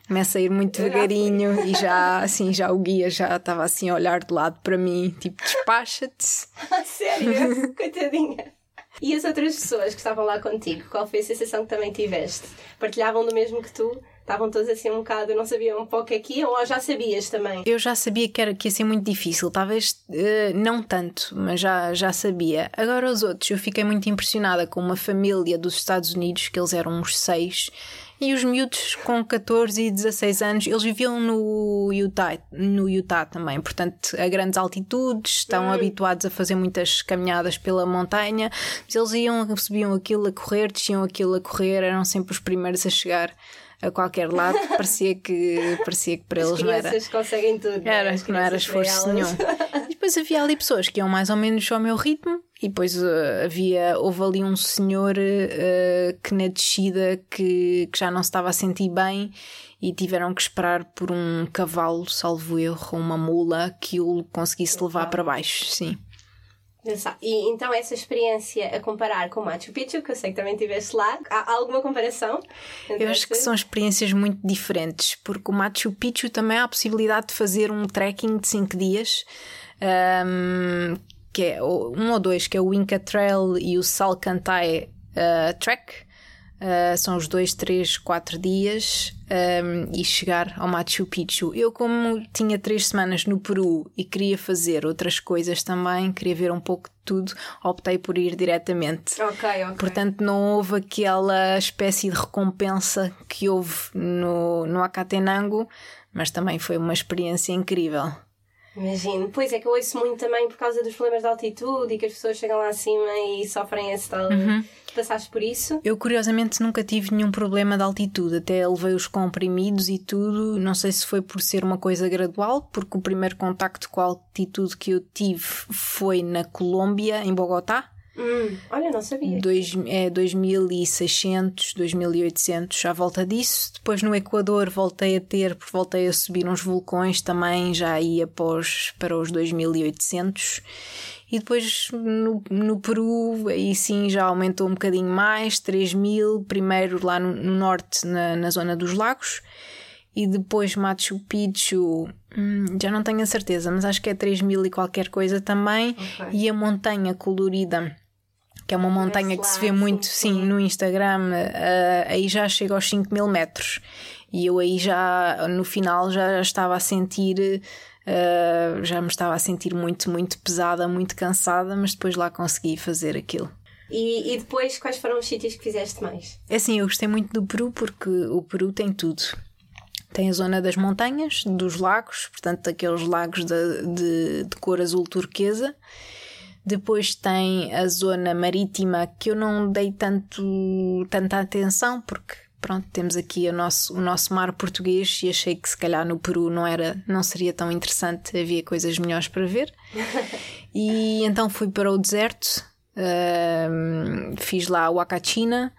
começa a ir muito devagarinho e já assim já o guia já estava assim a olhar de lado para mim tipo despacha-te <laughs> sério? <laughs> Coitadinha. E as outras pessoas que estavam lá contigo, qual foi a sensação que também tiveste? Partilhavam do mesmo que tu? Estavam todos assim um bocado, não sabiam um pouco iam, ou já sabias também? Eu já sabia que, era, que ia ser muito difícil, talvez eh, não tanto, mas já, já sabia. Agora, os outros, eu fiquei muito impressionada com uma família dos Estados Unidos, que eles eram uns seis, E os miúdos com 14 e 16 anos, eles viviam no Utah, no Utah também, portanto, a grandes altitudes, estão habituados a fazer muitas caminhadas pela montanha, mas eles iam, subiam aquilo a correr, desciam aquilo a correr, eram sempre os primeiros a chegar a qualquer lado, <laughs> parecia que, parecia que para As eles não era. conseguem tudo. não? Era, As não era esforço nenhum. E depois havia ali pessoas que iam mais ou menos ao meu ritmo, e depois eh, havia, houve ali um senhor eh, que na descida que, que já não se estava a sentir bem e tiveram que esperar por um cavalo, salvo erro, uma mula, que o conseguisse levar para baixo, sim. E então essa experiência a comparar com Machu Picchu, que eu sei que também estiveste lá, há alguma comparação? Eu acho que são experiências muito diferentes, porque o Machu Picchu também há a possibilidade de fazer um trekking de 5 dias, ahm, que é um ou dois, que é o Inca Trail e o Salcantay ah, Trek. Ah, são os dois, três, quatro dias ahm, e chegar ao Machu Picchu. Eu, como tinha três semanas no Peru e queria fazer outras coisas também, queria ver um pouco de tudo, optei por ir diretamente. Ok, ok. Portanto, não houve aquela espécie de recompensa que houve no, no Acatenango, mas também foi uma experiência incrível. Imagino. Pois é que eu ouço muito também por causa dos problemas de altitude e que as pessoas chegam lá acima e sofrem esse tal. Uhum. Passaste por isso? Eu, curiosamente, nunca tive nenhum problema de altitude, até levei os comprimidos e tudo. Não sei se foi por ser uma coisa gradual, porque o primeiro contacto com a altitude que eu tive foi na Colômbia, em Bogotá. Hum, olha, não sabia. Dois, é 2600, 2800 à volta disso. Depois no Equador voltei a ter, porque voltei a subir uns vulcões também, já ia pós, para os 2800. E depois no, no Peru, aí sim já aumentou um bocadinho mais, 3000. Primeiro lá no, no norte, na, na zona dos lagos. E depois Machu Picchu, hum, já não tenho a certeza, mas acho que é 3000 e qualquer coisa também. Ok. E a montanha colorida que é uma montanha que se vê muito, sim. no Instagram, eh, aí já chega aos 5 mil metros. E eu aí já, no final, já estava a sentir, eh, já me estava a sentir muito, muito pesada, muito cansada, mas depois lá consegui fazer aquilo. E, e depois, quais foram os sítios que fizeste mais? É assim, eu gostei muito do Peru porque o Peru tem tudo. Tem a zona das montanhas, dos lagos, portanto, aqueles lagos de, de, de cor azul turquesa. Depois tem a zona marítima que eu não dei tanto, tanta atenção porque pronto, temos aqui o nosso, o nosso mar português e achei que se calhar no Peru não era, não seria tão interessante, havia coisas melhores para ver. <laughs> e então fui para o deserto, ahm, fiz lá o Acachina,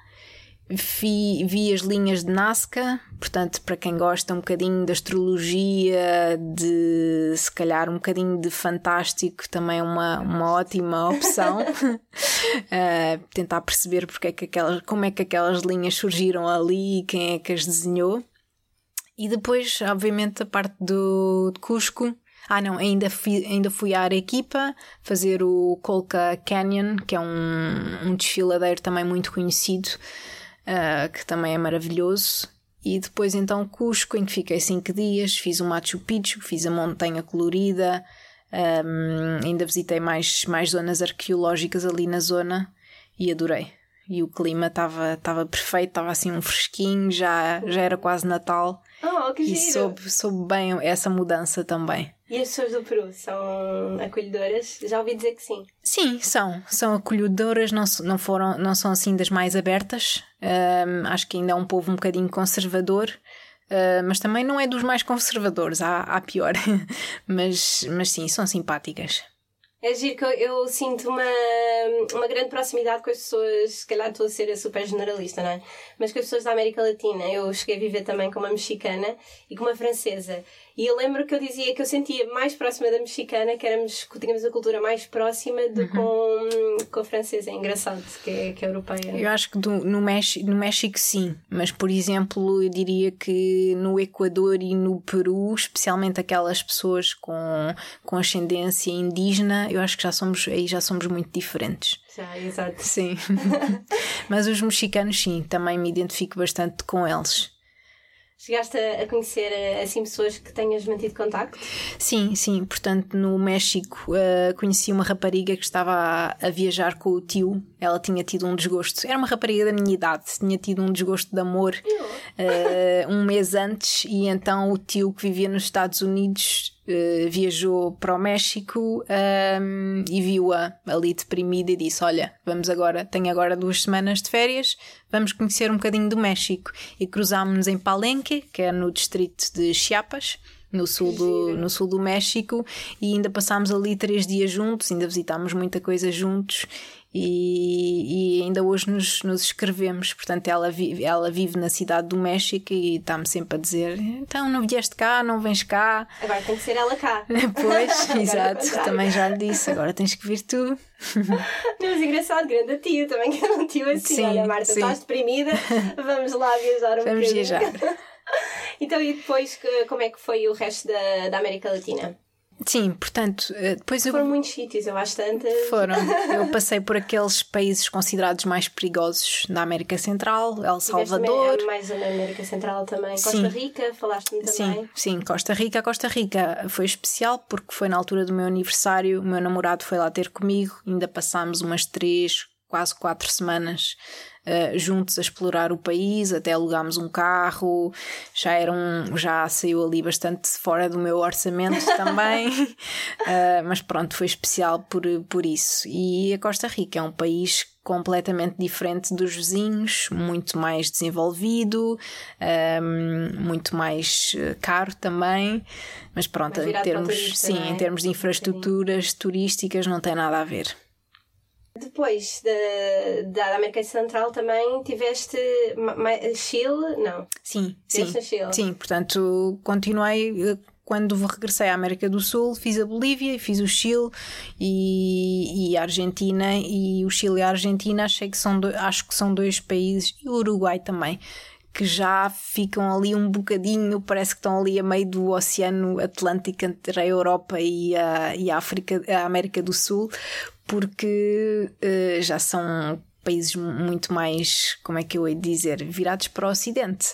vi, vi as linhas de Nazca, portanto, para quem gosta um bocadinho de astrologia, de se calhar um bocadinho de fantástico, também é uma, uma ótima opção. Uh, <laughs> <laughs> tentar perceber porque é que aquelas, como é que aquelas linhas surgiram ali e quem é que as desenhou. E depois, obviamente, a parte do de Cusco. Ah, não, ainda fui, ainda fui à Arequipa fazer o Colca Canyon, que é um, um desfiladeiro também muito conhecido, uh, que também é maravilhoso. E depois, então, Cusco, em que fiquei cinco dias, fiz o Machu Picchu, fiz a Montanha Colorida, um, ainda visitei mais, mais zonas arqueológicas ali na zona e adorei. E o clima estava perfeito, estava assim um fresquinho, já, já era quase Natal. Oh, que E giro! soube, soube bem essa mudança também. E as pessoas do Peru são acolhedoras? Já ouvi dizer que sim. Sim, são. São acolhedoras, não, não, foram, não são assim das mais abertas. Ahm, acho que ainda é um povo um bocadinho conservador. ah, mas também não é dos mais conservadores, há, há pior. <laughs> mas, mas sim, são simpáticas. É giro que eu, eu sinto uma, uma grande proximidade com as pessoas, se calhar estou a ser super generalista, não é? Mas com as pessoas da América Latina. Eu cheguei a viver também com uma mexicana e com uma francesa. E eu lembro que eu dizia que eu sentia mais próxima da mexicana, que éramos, que tínhamos a cultura mais próxima do que com, com a francesa. É engraçado, que é, que é europeia. Eu acho que do- no, México, no México sim, mas por exemplo, eu diria que no Equador e no Peru, especialmente aquelas pessoas com, com ascendência indígena, eu acho que já somos, aí já somos muito diferentes. Já, exato. Sim. <laughs> mas os mexicanos sim, também me identifico bastante com eles. Chegaste a, conhecer eh, assim pessoas que tenhas mantido contacto? Sim, sim. Portanto, no México eh, conheci uma rapariga que estava a, a viajar com o tio ela tinha tido um desgosto. Era uma rapariga da minha idade, tinha tido um desgosto de amor uh, um mês antes, e então o tio que vivia nos Estados Unidos uh, viajou para o México um, e viu-a ali deprimida e disse: Olha, vamos agora, tenho agora duas semanas de férias, vamos conhecer um bocadinho do México. E cruzámos-nos em Palenque, que é no distrito de Chiapas no sul, do, no sul do México e ainda passámos ali três dias juntos, ainda visitámos muita coisa juntos e, e ainda hoje nos, nos escrevemos. Portanto, ela vive, ela vive na cidade do México e está-me sempre a dizer: então não vieste cá, não vens cá. Agora tem que ser ela cá. <laughs> Pois, exato, também já lhe disse, agora tens que vir tu. Não, <laughs> mas engraçado, grande tio também, que era um tio assim. Sim, Olha, Marta, sim. estás deprimida, <laughs> vamos lá viajar um Vamos bocadinho. viajar. Então, e depois, como é que foi o resto da, da América Latina? Sim, portanto, eh, depois eu. Foram muitos sítios, eu acho tantas. Foram. <laughs> Eu passei por aqueles países considerados mais perigosos da América Central, El Salvador. também, mais na América Central também. Costa Sim. Rica, falaste-me também. Sim, sim, Costa Rica. Costa Rica foi especial porque foi na altura do meu aniversário. O meu namorado foi lá ter comigo. Ainda passámos umas três, quase quatro semanas eh, juntos a explorar o país. Até alugámos um carro. Já era um, já saiu ali bastante fora do meu orçamento <laughs> também. Eh, mas pronto, foi especial por, por isso. E a Costa Rica é um país completamente diferente dos vizinhos, muito mais desenvolvido, ehm, muito mais eh, caro também, mas pronto, Mais em termos, turista, sim, é? em termos de infraestruturas turísticas não tem nada a ver. Depois da, da América Central também tiveste Chile? Não. Sim, sim, Tiveste sim, portanto continuei eh, quando regressei à América do Sul, fiz a Bolívia e fiz o Chile e, e a Argentina e o Chile e a Argentina achei que são do- acho que são dois países e o Uruguai também que já ficam ali um bocadinho, parece que estão ali a meio do Oceano Atlântico entre a Europa e a, e a África, a América do Sul, porque eh, já são países muito mais, como é que eu hei de dizer, virados para o Ocidente.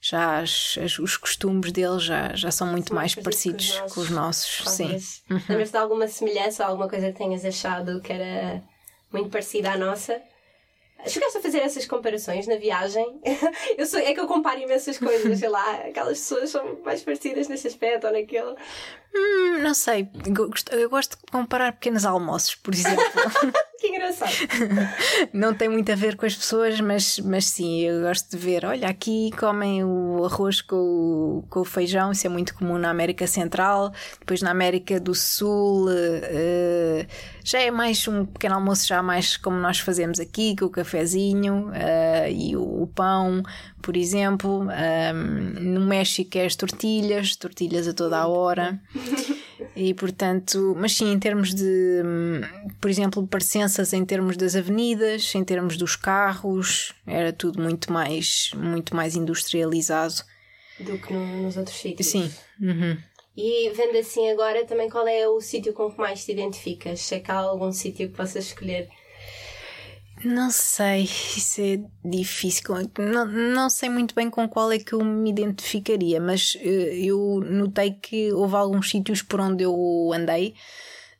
Já as- as- os costumes deles já, já são muito mais parecidos com os nossos. Sim. Uhum. Talvez. Lembras-te de alguma semelhança ou alguma coisa que tenhas achado que era muito parecida à nossa? Chegaste a fazer essas comparações na viagem? <laughs> Eu sou, é que eu comparo imensas coisas, sei lá, aquelas pessoas são mais parecidas nesse aspecto ou naquele. Hum, não sei, eu gosto, de comparar pequenos almoços, por exemplo. <laughs> Que engraçado. <laughs> não tem muito a ver com as pessoas, mas, mas sim, eu gosto de ver. Olha, aqui comem o arroz com o, com o feijão, isso é muito comum na América Central. Depois na América do Sul eh, já é mais um pequeno almoço, já mais como nós fazemos aqui, com o cafezinho eh, e o, o pão, por exemplo. Ahm, no México é as tortilhas, tortilhas a toda a hora. <laughs> E portanto, mas sim, em termos de, hum, por exemplo, parecenças em termos das avenidas, em termos dos carros, era tudo muito mais, muito mais industrializado. Do que no- nos outros sítios. Sim, uhum. E vendo assim agora, também qual é o sítio com que mais te identificas? Se é que há algum sítio que possas escolher? Não sei, isso é difícil. Não, não sei muito bem com qual é que eu me identificaria, mas eh, eu notei que houve alguns sítios por onde eu andei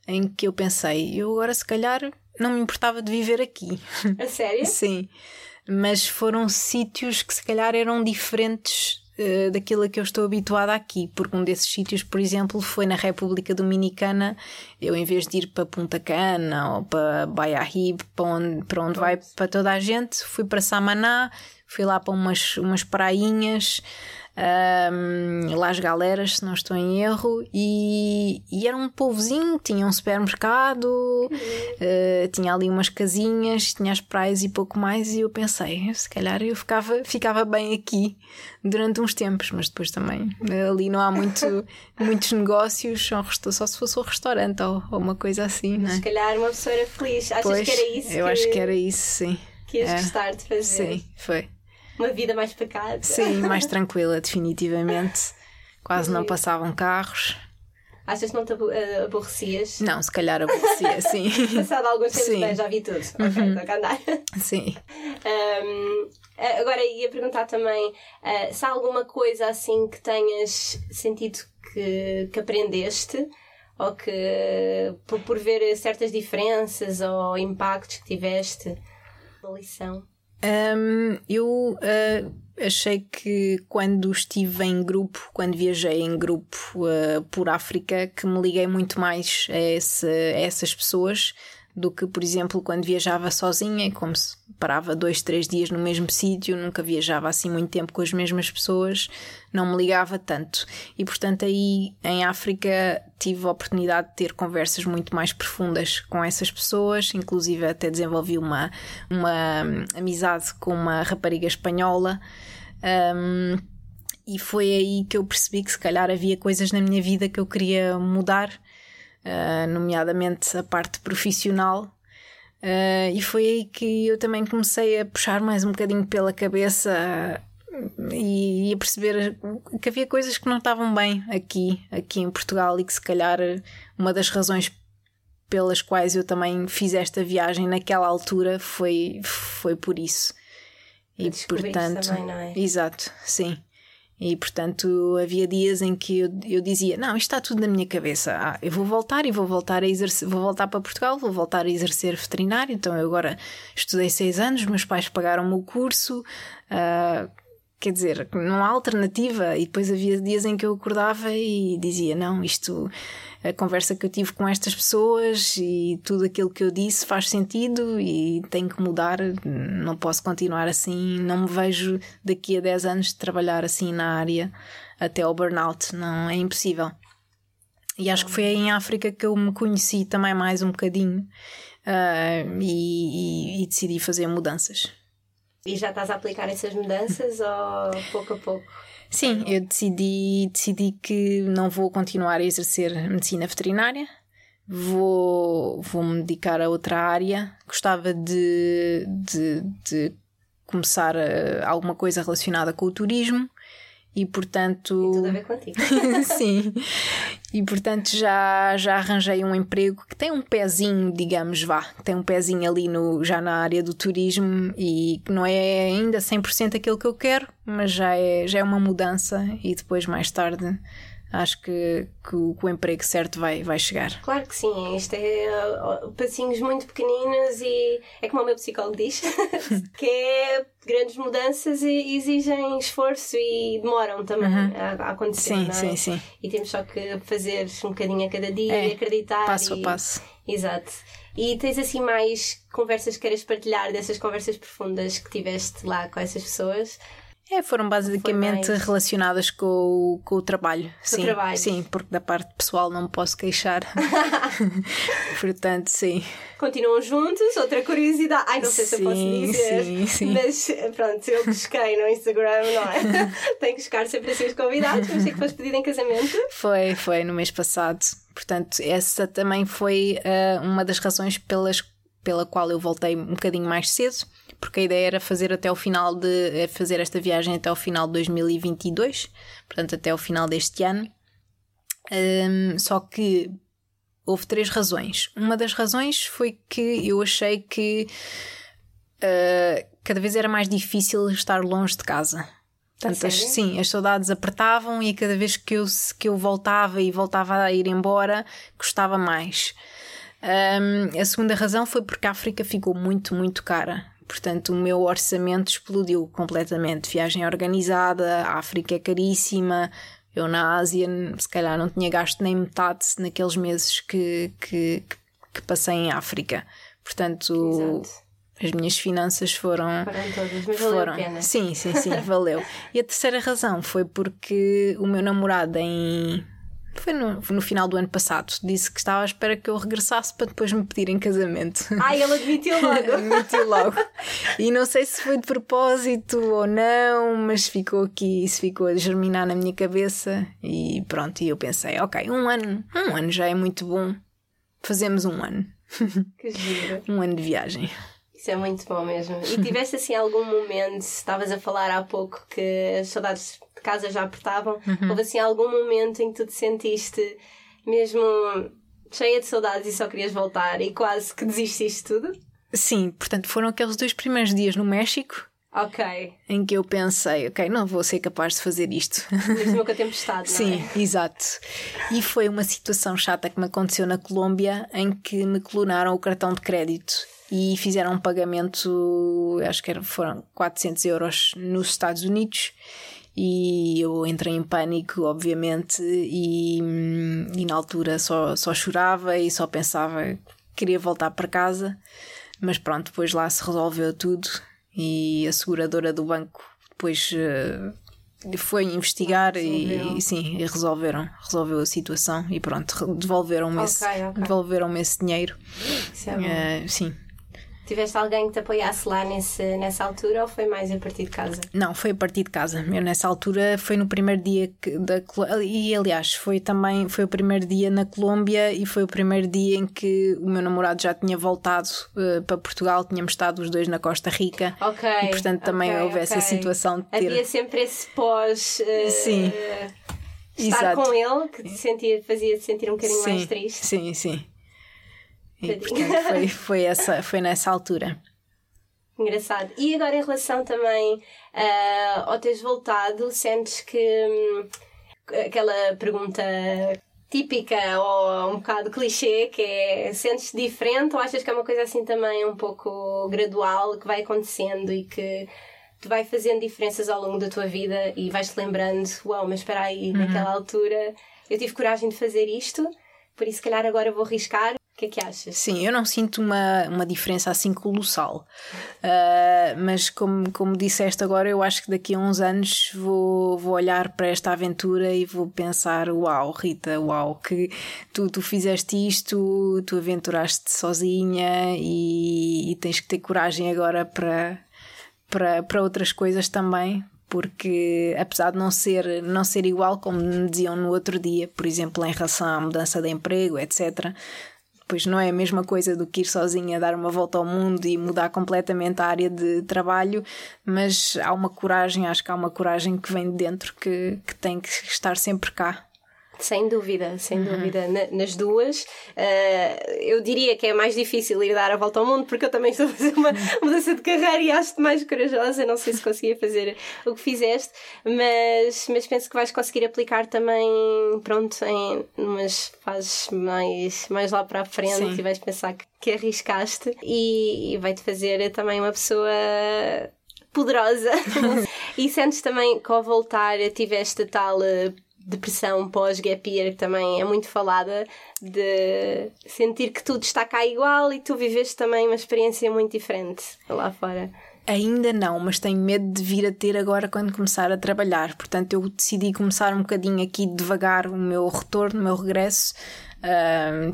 em que eu pensei, eu agora se calhar não me importava de viver aqui. A sério? <laughs> Sim, mas foram sítios que se calhar eram diferentes eh, daquilo a que eu estou habituada aqui, porque um desses sítios, por exemplo, foi na República Dominicana. Eu, em vez de ir para Punta Cana ou para Bayahib, para onde, para onde vai para toda a gente, fui para Samaná, fui lá para umas, umas prainhas. Ahm, Las Galeras, se não estou em erro, e, e era um povozinho, tinha um supermercado, eh, tinha ali umas casinhas, tinha as praias e pouco mais, e eu pensei, se calhar eu ficava, ficava bem aqui durante uns tempos, mas depois também ali não há muito, <laughs> muitos negócios, só, se fosse um restaurante ou, ou uma coisa assim, Se é? calhar uma pessoa era feliz. Achas Pois, que era isso eu que, acho que era isso, sim. que ias É. gostar de fazer? Sim, foi. Uma vida mais pacata? Sim, <laughs> mais tranquila, definitivamente. Quase não passavam carros. Achas que não te eh, aborrecias? Não, se calhar <laughs> aborrecia, sim. Passado alguns tempos, Sim. Uhum. bem, já vi tudo. Ok, estou a andar. Sim. Um, eh, agora ia perguntar também eh, se há alguma coisa assim que tenhas sentido que, que aprendeste Ou que por, por ver certas diferenças ou impactos que tiveste na lição? Um, eu uh, achei que quando estive em grupo, quando viajei em grupo uh, por África, que me liguei muito mais a, esse, a essas pessoas do que, por exemplo, quando viajava sozinha, como se parava dois, três dias no mesmo sítio, nunca viajava assim muito tempo com as mesmas pessoas, não me ligava tanto. E portanto, aí em África tive a oportunidade de ter conversas muito mais profundas com essas pessoas, inclusive até desenvolvi uma, uma amizade com uma rapariga espanhola. Um, e foi aí que eu percebi que se calhar havia coisas na minha vida que eu queria mudar uh, nomeadamente a parte profissional. Uh, e foi aí que eu também comecei a puxar mais um bocadinho pela cabeça e, e, a perceber que havia coisas que não estavam bem aqui, aqui em Portugal, e que se calhar uma das razões pelas quais eu também fiz esta viagem naquela altura foi, foi por isso. E portanto, também, não é? exato, sim. E portanto havia dias em que eu, eu dizia: Não, isto está tudo na minha cabeça. Ah, eu vou voltar e vou voltar a exercer, vou voltar para Portugal, vou voltar a exercer veterinário. Então eu agora estudei seis anos, meus pais pagaram-me o curso. Uh, quer dizer, não há alternativa. E depois havia dias em que eu acordava e dizia: Não, isto a conversa que eu tive com estas pessoas e tudo aquilo que eu disse faz sentido e tenho que mudar, não posso continuar assim, não me vejo daqui a 10 anos de trabalhar assim na área até ao burnout, não é impossível. E acho que foi aí em África que eu me conheci também mais um bocadinho uh, e, e, e decidi fazer mudanças. E já estás a aplicar essas mudanças ou pouco a pouco? Sim, eu decidi, decidi que não vou continuar a exercer medicina veterinária, vou, vou me dedicar a outra área. Gostava de, de, de começar eh, alguma coisa relacionada com o turismo e portanto. Tem tudo a ver contigo. <laughs> Sim. E portanto já, já arranjei um emprego que tem um pezinho, digamos, vá, tem um pezinho ali no, já na área do turismo e que não é ainda 100% aquilo que eu quero, mas já é, já é uma mudança e depois mais tarde acho que, que, o, que, o, emprego certo vai, vai chegar. Claro que sim, isto é uh, passinhos muito pequeninos e é como o meu psicólogo diz, <laughs> que é grandes mudanças e exigem esforço e demoram também uhum. a, a, acontecer. Sim, é? sim, sim. E temos só que fazer um bocadinho a cada dia é, e acreditar. Passo e... a passo. Exato. E tens assim mais conversas que queres partilhar dessas conversas profundas que tiveste lá com essas pessoas? É, foram basicamente mais... relacionadas com o, com o trabalho. Com sim, o trabalho. sim, porque da parte pessoal não me posso queixar. <laughs> <laughs> Portanto, sim. Continuam juntos? Outra curiosidade. Ai, não sei sim, se eu posso dizer. Sim, sim. Mas pronto, eu pesquei no Instagram, não é? <laughs> Tenho que buscar sempre assim os convidados, mas sei que foste pedido em casamento. Foi, foi no mês passado. Portanto, essa também foi uh, uma das razões pelas, pela qual eu voltei um bocadinho mais cedo porque a ideia era fazer até o final de é fazer esta viagem até o final de 2022, portanto até o final deste ano. Um, só que houve três razões. Uma das razões foi que eu achei que uh, cada vez era mais difícil estar longe de casa. Portanto, as, sim, as saudades apertavam e cada vez que eu, que eu voltava e voltava a ir embora, gostava mais. Um, a segunda razão foi porque a África ficou muito, muito cara. Portanto, o meu orçamento explodiu completamente. Viagem organizada, a África é caríssima. Eu na Ásia, se calhar, não tinha gasto nem metade naqueles meses que, que, que passei em África. Portanto, Exato. as minhas finanças foram. Foram todas, mas foram, valeu a pena. Sim, sim, sim, valeu. <laughs> E a terceira razão foi porque o meu namorado, em foi no, no, final do ano passado. Disse que estava à espera que eu regressasse para depois me pedir em casamento. Ai, ele admitiu logo. <laughs> admitiu logo. E não sei se foi de propósito ou não, mas ficou aqui, isso ficou a germinar na minha cabeça e pronto. E eu pensei, ok, um ano, um ano já é muito bom. Fazemos um ano. Que giro. <laughs> um ano de viagem. Isso é muito bom mesmo. E tiveste assim algum momento, estavas a falar há pouco que as saudades de casa já apertavam, Uhum. houve assim algum momento em que tu te sentiste mesmo cheia de saudades e só querias voltar e quase que desististe de tudo? Sim, portanto foram aqueles dois primeiros dias no México Ok. em que eu pensei, ok, não vou ser capaz de fazer isto. Mesmo com a tempestade, não Sim, é? exato. E foi uma situação chata que me aconteceu na Colômbia em que me clonaram o cartão de crédito e fizeram um pagamento, acho que foram 400 euros nos Estados Unidos. E eu entrei em pânico, obviamente, e, e na altura só, só chorava e só pensava que queria voltar para casa. Mas pronto, depois lá se resolveu tudo e a seguradora do banco depois eh, foi investigar e, e sim, e resolveram, resolveu a situação e pronto, devolveram-me esse, Ok, ok. devolveram esse dinheiro. Isso é bom. Eh, sim. Tiveste alguém que te apoiasse lá nesse, nessa altura ou foi mais a partir de casa? Não, foi a partir de casa. Eu nessa altura foi no primeiro dia que, da e aliás foi também foi o primeiro dia na Colômbia e foi o primeiro dia em que o meu namorado já tinha voltado eh, para Portugal, tínhamos estado os dois na Costa Rica. Ok. E portanto também ok, houve essa ok. situação de ter Havia sempre esse pós. eh, Sim. Estar Exato. com ele que te sentia, fazia-te sentir um bocadinho sim, mais triste. Sim, sim. E, portanto, foi, <laughs> foi, essa, foi nessa altura. Engraçado. E agora em relação também ah, ao teres voltado, sentes que hum, aquela pergunta típica ou um bocado clichê que é sentes diferente ou achas que é uma coisa assim também um pouco gradual que vai acontecendo e que te vai fazendo diferenças ao longo da tua vida e vais-te lembrando, uau, mas espera aí, naquela altura eu tive coragem de fazer isto, por isso se calhar agora vou arriscar. O que é que achas? Sim, eu não sinto uma, uma diferença assim colossal. Ah, mas como, como disseste agora, eu acho que daqui a uns anos vou, vou olhar para esta aventura e vou pensar: uau, Rita, uau, que tu, tu fizeste isto, tu aventuraste sozinha e, e tens que ter coragem agora para, para, para outras coisas também. Porque apesar de não ser, não ser igual, como me diziam no outro dia, por exemplo, em relação à mudança de emprego, etc., Pois não é a mesma coisa do que ir sozinha dar uma volta ao mundo e mudar completamente a área de trabalho, mas há uma coragem, acho que há uma coragem que vem de dentro que, que tem que estar sempre cá. Sem dúvida, sem dúvida, na- nas duas. Uh, eu diria que é mais difícil ir dar a volta ao mundo porque eu também estou a fazer uma mudança de carreira e acho-te mais corajosa. Não sei se conseguia fazer o que fizeste, mas, mas penso que vais conseguir aplicar também, pronto, em umas fases mais, mais lá para a frente Sim. e vais pensar que, que arriscaste e, e vai-te fazer também uma pessoa poderosa. <laughs> e sentes também que ao voltar tiveste tal eh, depressão pós-gap year que também é muito falada de sentir que tudo está cá igual e tu viveste também uma experiência muito diferente lá fora. Ainda não, mas tenho medo de vir a ter agora quando começar a trabalhar. Portanto, eu decidi começar um bocadinho aqui devagar o meu retorno, o meu regresso.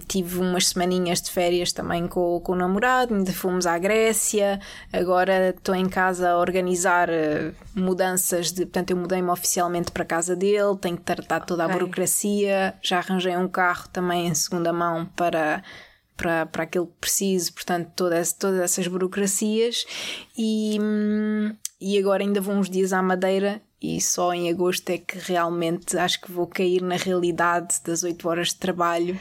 Tive umas semaninhas de férias também com, com o namorado, ainda fomos à Grécia. Agora estou em casa a organizar eh, mudanças de. Portanto, eu mudei-me oficialmente para a casa dele, tenho que tratar toda a Ok. burocracia. Já arranjei um carro também em segunda mão para para, para aquilo que preciso, portanto, todas, todas essas burocracias. E, hum, e agora ainda vou uns dias à Madeira e só em agosto é que realmente acho que vou cair na realidade das 8 horas de trabalho.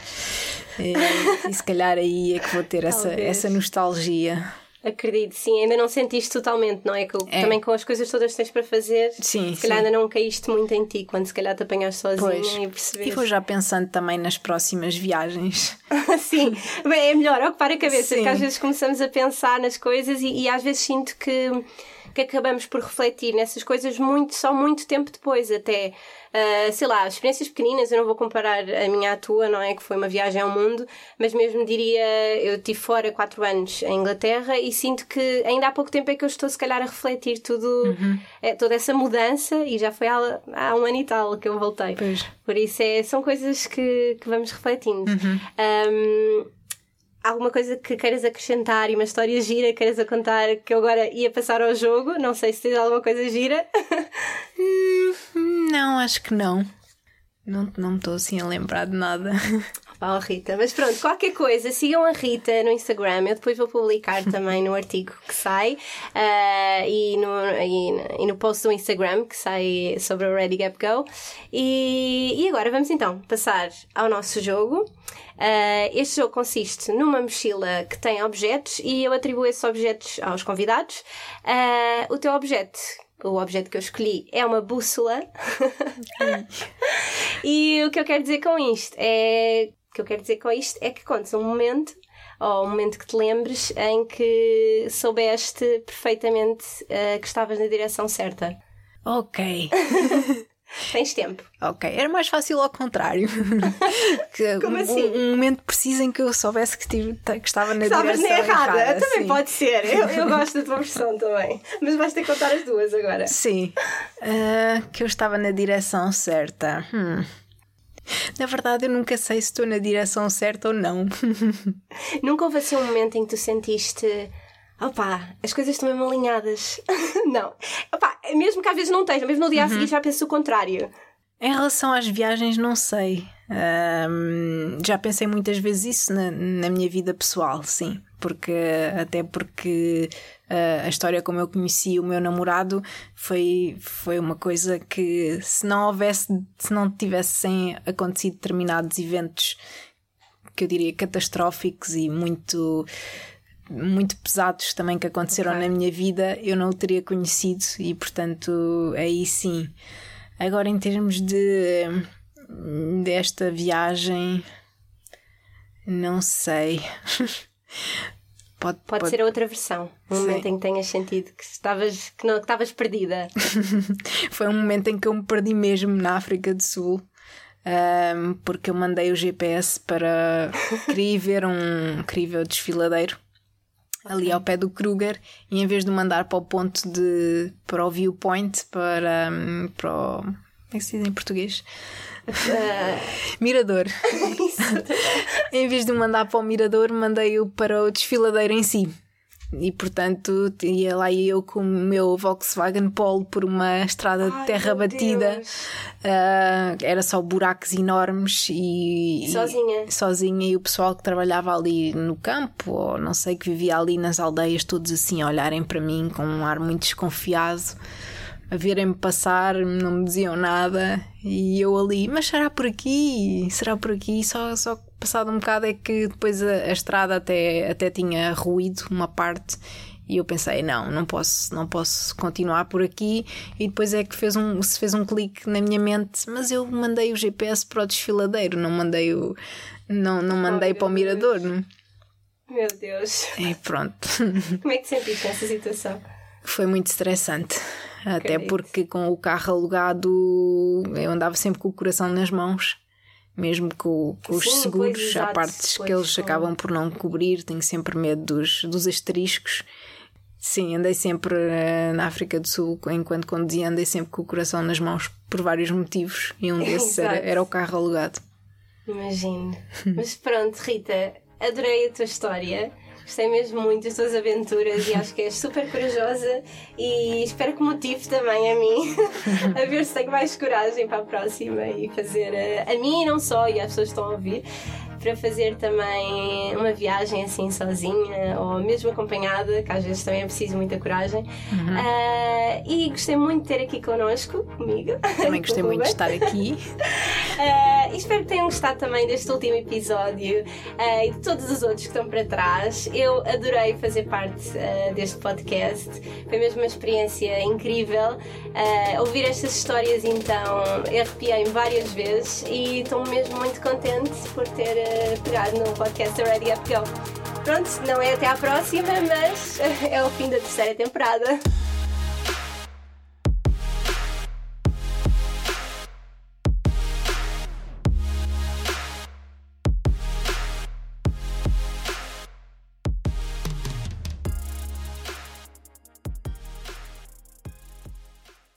Eh, <laughs> e se calhar aí é que vou ter essa, Talvez. essa nostalgia. Acredito, sim, ainda não sentiste totalmente, não é? Que É. também com as coisas todas que tens para fazer, Sim, se calhar sim. ainda não caíste muito em ti, quando se calhar te apanhas sozinha Pois. e percebes. E vou já pensando também nas próximas viagens. <laughs> Sim, bem, é melhor ocupar a cabeça, Sim. porque às vezes começamos a pensar nas coisas e, e às vezes sinto que, que acabamos por refletir nessas coisas muito, só muito tempo depois, até. ah, sei lá, experiências pequeninas, eu não vou comparar a minha à tua, não é? Que foi uma viagem ao mundo, mas mesmo diria, eu estive fora quatro anos em Inglaterra e sinto que ainda há pouco tempo é que eu estou, se calhar, a refletir tudo, Uhum. eh, toda essa mudança e já foi há, há um ano e tal que eu voltei. Pois. Por isso é, são coisas que, que vamos refletindo. Uhum. Um, alguma coisa que queiras acrescentar e uma história gira que queiras a contar que eu agora ia passar ao jogo? Não sei se tens alguma coisa gira. Não, acho que não. Não, não me estou assim a lembrar de nada. <laughs> Oh, Rita, mas pronto, qualquer coisa, sigam a Rita no Instagram. Eu depois vou publicar <laughs> também no artigo que sai uh, e, no, e, e, no post do Instagram que sai sobre o Ready Gap Go. E, e agora vamos então passar ao nosso jogo. Uh, este jogo consiste numa mochila que tem objetos e eu atribuo esses objetos aos convidados. Uh, o teu objeto o objeto que eu escolhi é uma bússola. <laughs> e o que eu quero dizer com isto é. O que eu quero dizer com isto é que contes um momento ou um momento que te lembres em que soubeste perfeitamente uh, que estavas na direção certa. Ok. <laughs> Tens tempo. Ok, era mais fácil ao contrário. <laughs> que, Como assim? Um, um, momento preciso em que eu soubesse que, tive, que estava na Estavas direção na errada. errada. Também sim. pode ser. Eu, eu <laughs> gosto da tua versão também. Mas vais ter que contar as duas agora. Sim. Uh, que eu estava na direção certa. Hum. Na verdade, eu nunca sei se estou na direção certa ou não. <laughs> nunca houve assim um momento em que tu sentiste opá, as coisas estão mesmo alinhadas. <laughs> não. Opá, mesmo que às vezes não estejam, mesmo no dia uhum. a seguir já penso o contrário. Em relação às viagens, não sei. Um, já pensei muitas vezes isso na, na, minha vida pessoal, sim. Porque, até porque uh, a história como eu conheci o meu namorado foi, foi uma coisa que, se não houvesse, se não tivessem acontecido determinados eventos que eu diria catastróficos e muito muito pesados também que aconteceram okay. na minha vida, eu não o teria conhecido e, portanto, aí sim. Agora, em termos de desta viagem, não sei. <laughs> Pode, pode, pode, ser a outra versão. Um sim. momento em que tenhas sentido que estavas, que não, que estavas perdida. <laughs> Foi um momento em que eu me perdi mesmo na África do Sul. Um, porque eu mandei o GPS para. <laughs> queria ver um. o desfiladeiro ali ao pé do Kruger e em vez de mandar para o ponto de para o viewpoint para, hum, para o, como é que se diz em português? Uh... <laughs> Mirador. em vez de mandar para o mirador, mandei-o para o desfiladeiro em si. E portanto ia lá eu com o meu Volkswagen Polo por uma estrada de terra batida. Uh, era só buracos enormes e sozinha? e, sozinha. E o pessoal que trabalhava ali no campo ou não sei que vivia ali nas aldeias todos assim a olharem para mim com um ar muito desconfiado a verem-me passar, não me diziam nada e eu ali, mas será por aqui? Será por aqui? Só, só passado um bocado é que depois a, a estrada até, até tinha ruído uma parte e eu pensei, não, não posso, não posso continuar por aqui. E depois é que fez um, se fez um clique na minha mente, mas eu mandei o GPS para o desfiladeiro, não mandei o. Não, não mandei oh, para o mirador. Não? Meu Deus. E pronto. Como é que te sentiste nessa situação? Foi muito estressante. Até porque com o carro alugado eu andava sempre com o coração nas mãos. Mesmo com, com os Sim, seguros, pois, há partes que eles acabam por não cobrir, tenho sempre medo dos, dos asteriscos. Sim, andei sempre uh, na África do Sul, enquanto conduzia, andei sempre com o coração nas mãos por vários motivos, e um <laughs> desses era, era o carro alugado. Imagino. <laughs> Mas pronto, Rita, adorei a tua história. Gostei mesmo muito das tuas aventuras e acho que és super corajosa e espero que motive também a mim <laughs> a ver se tenho mais coragem para a próxima e fazer a, a mim e não só, e as pessoas que estão a ouvir, para fazer também uma viagem assim sozinha ou mesmo acompanhada, que às vezes também é preciso muita coragem. Uhum. Uh, e gostei muito de ter aqui connosco, comigo. Também gostei <laughs> muito de estar aqui. Uh, <laughs> e espero que tenham gostado também deste último episódio uh, e de todos os outros que estão para trás. Eu adorei fazer parte deste podcast, foi mesmo uma experiência incrível. ouvir estas histórias, então, arrepiei-me várias vezes e estou mesmo muito contente por ter pegar no podcast Ready Up Go. Pronto, não é até à próxima, mas <laughs> é o fim da terceira temporada.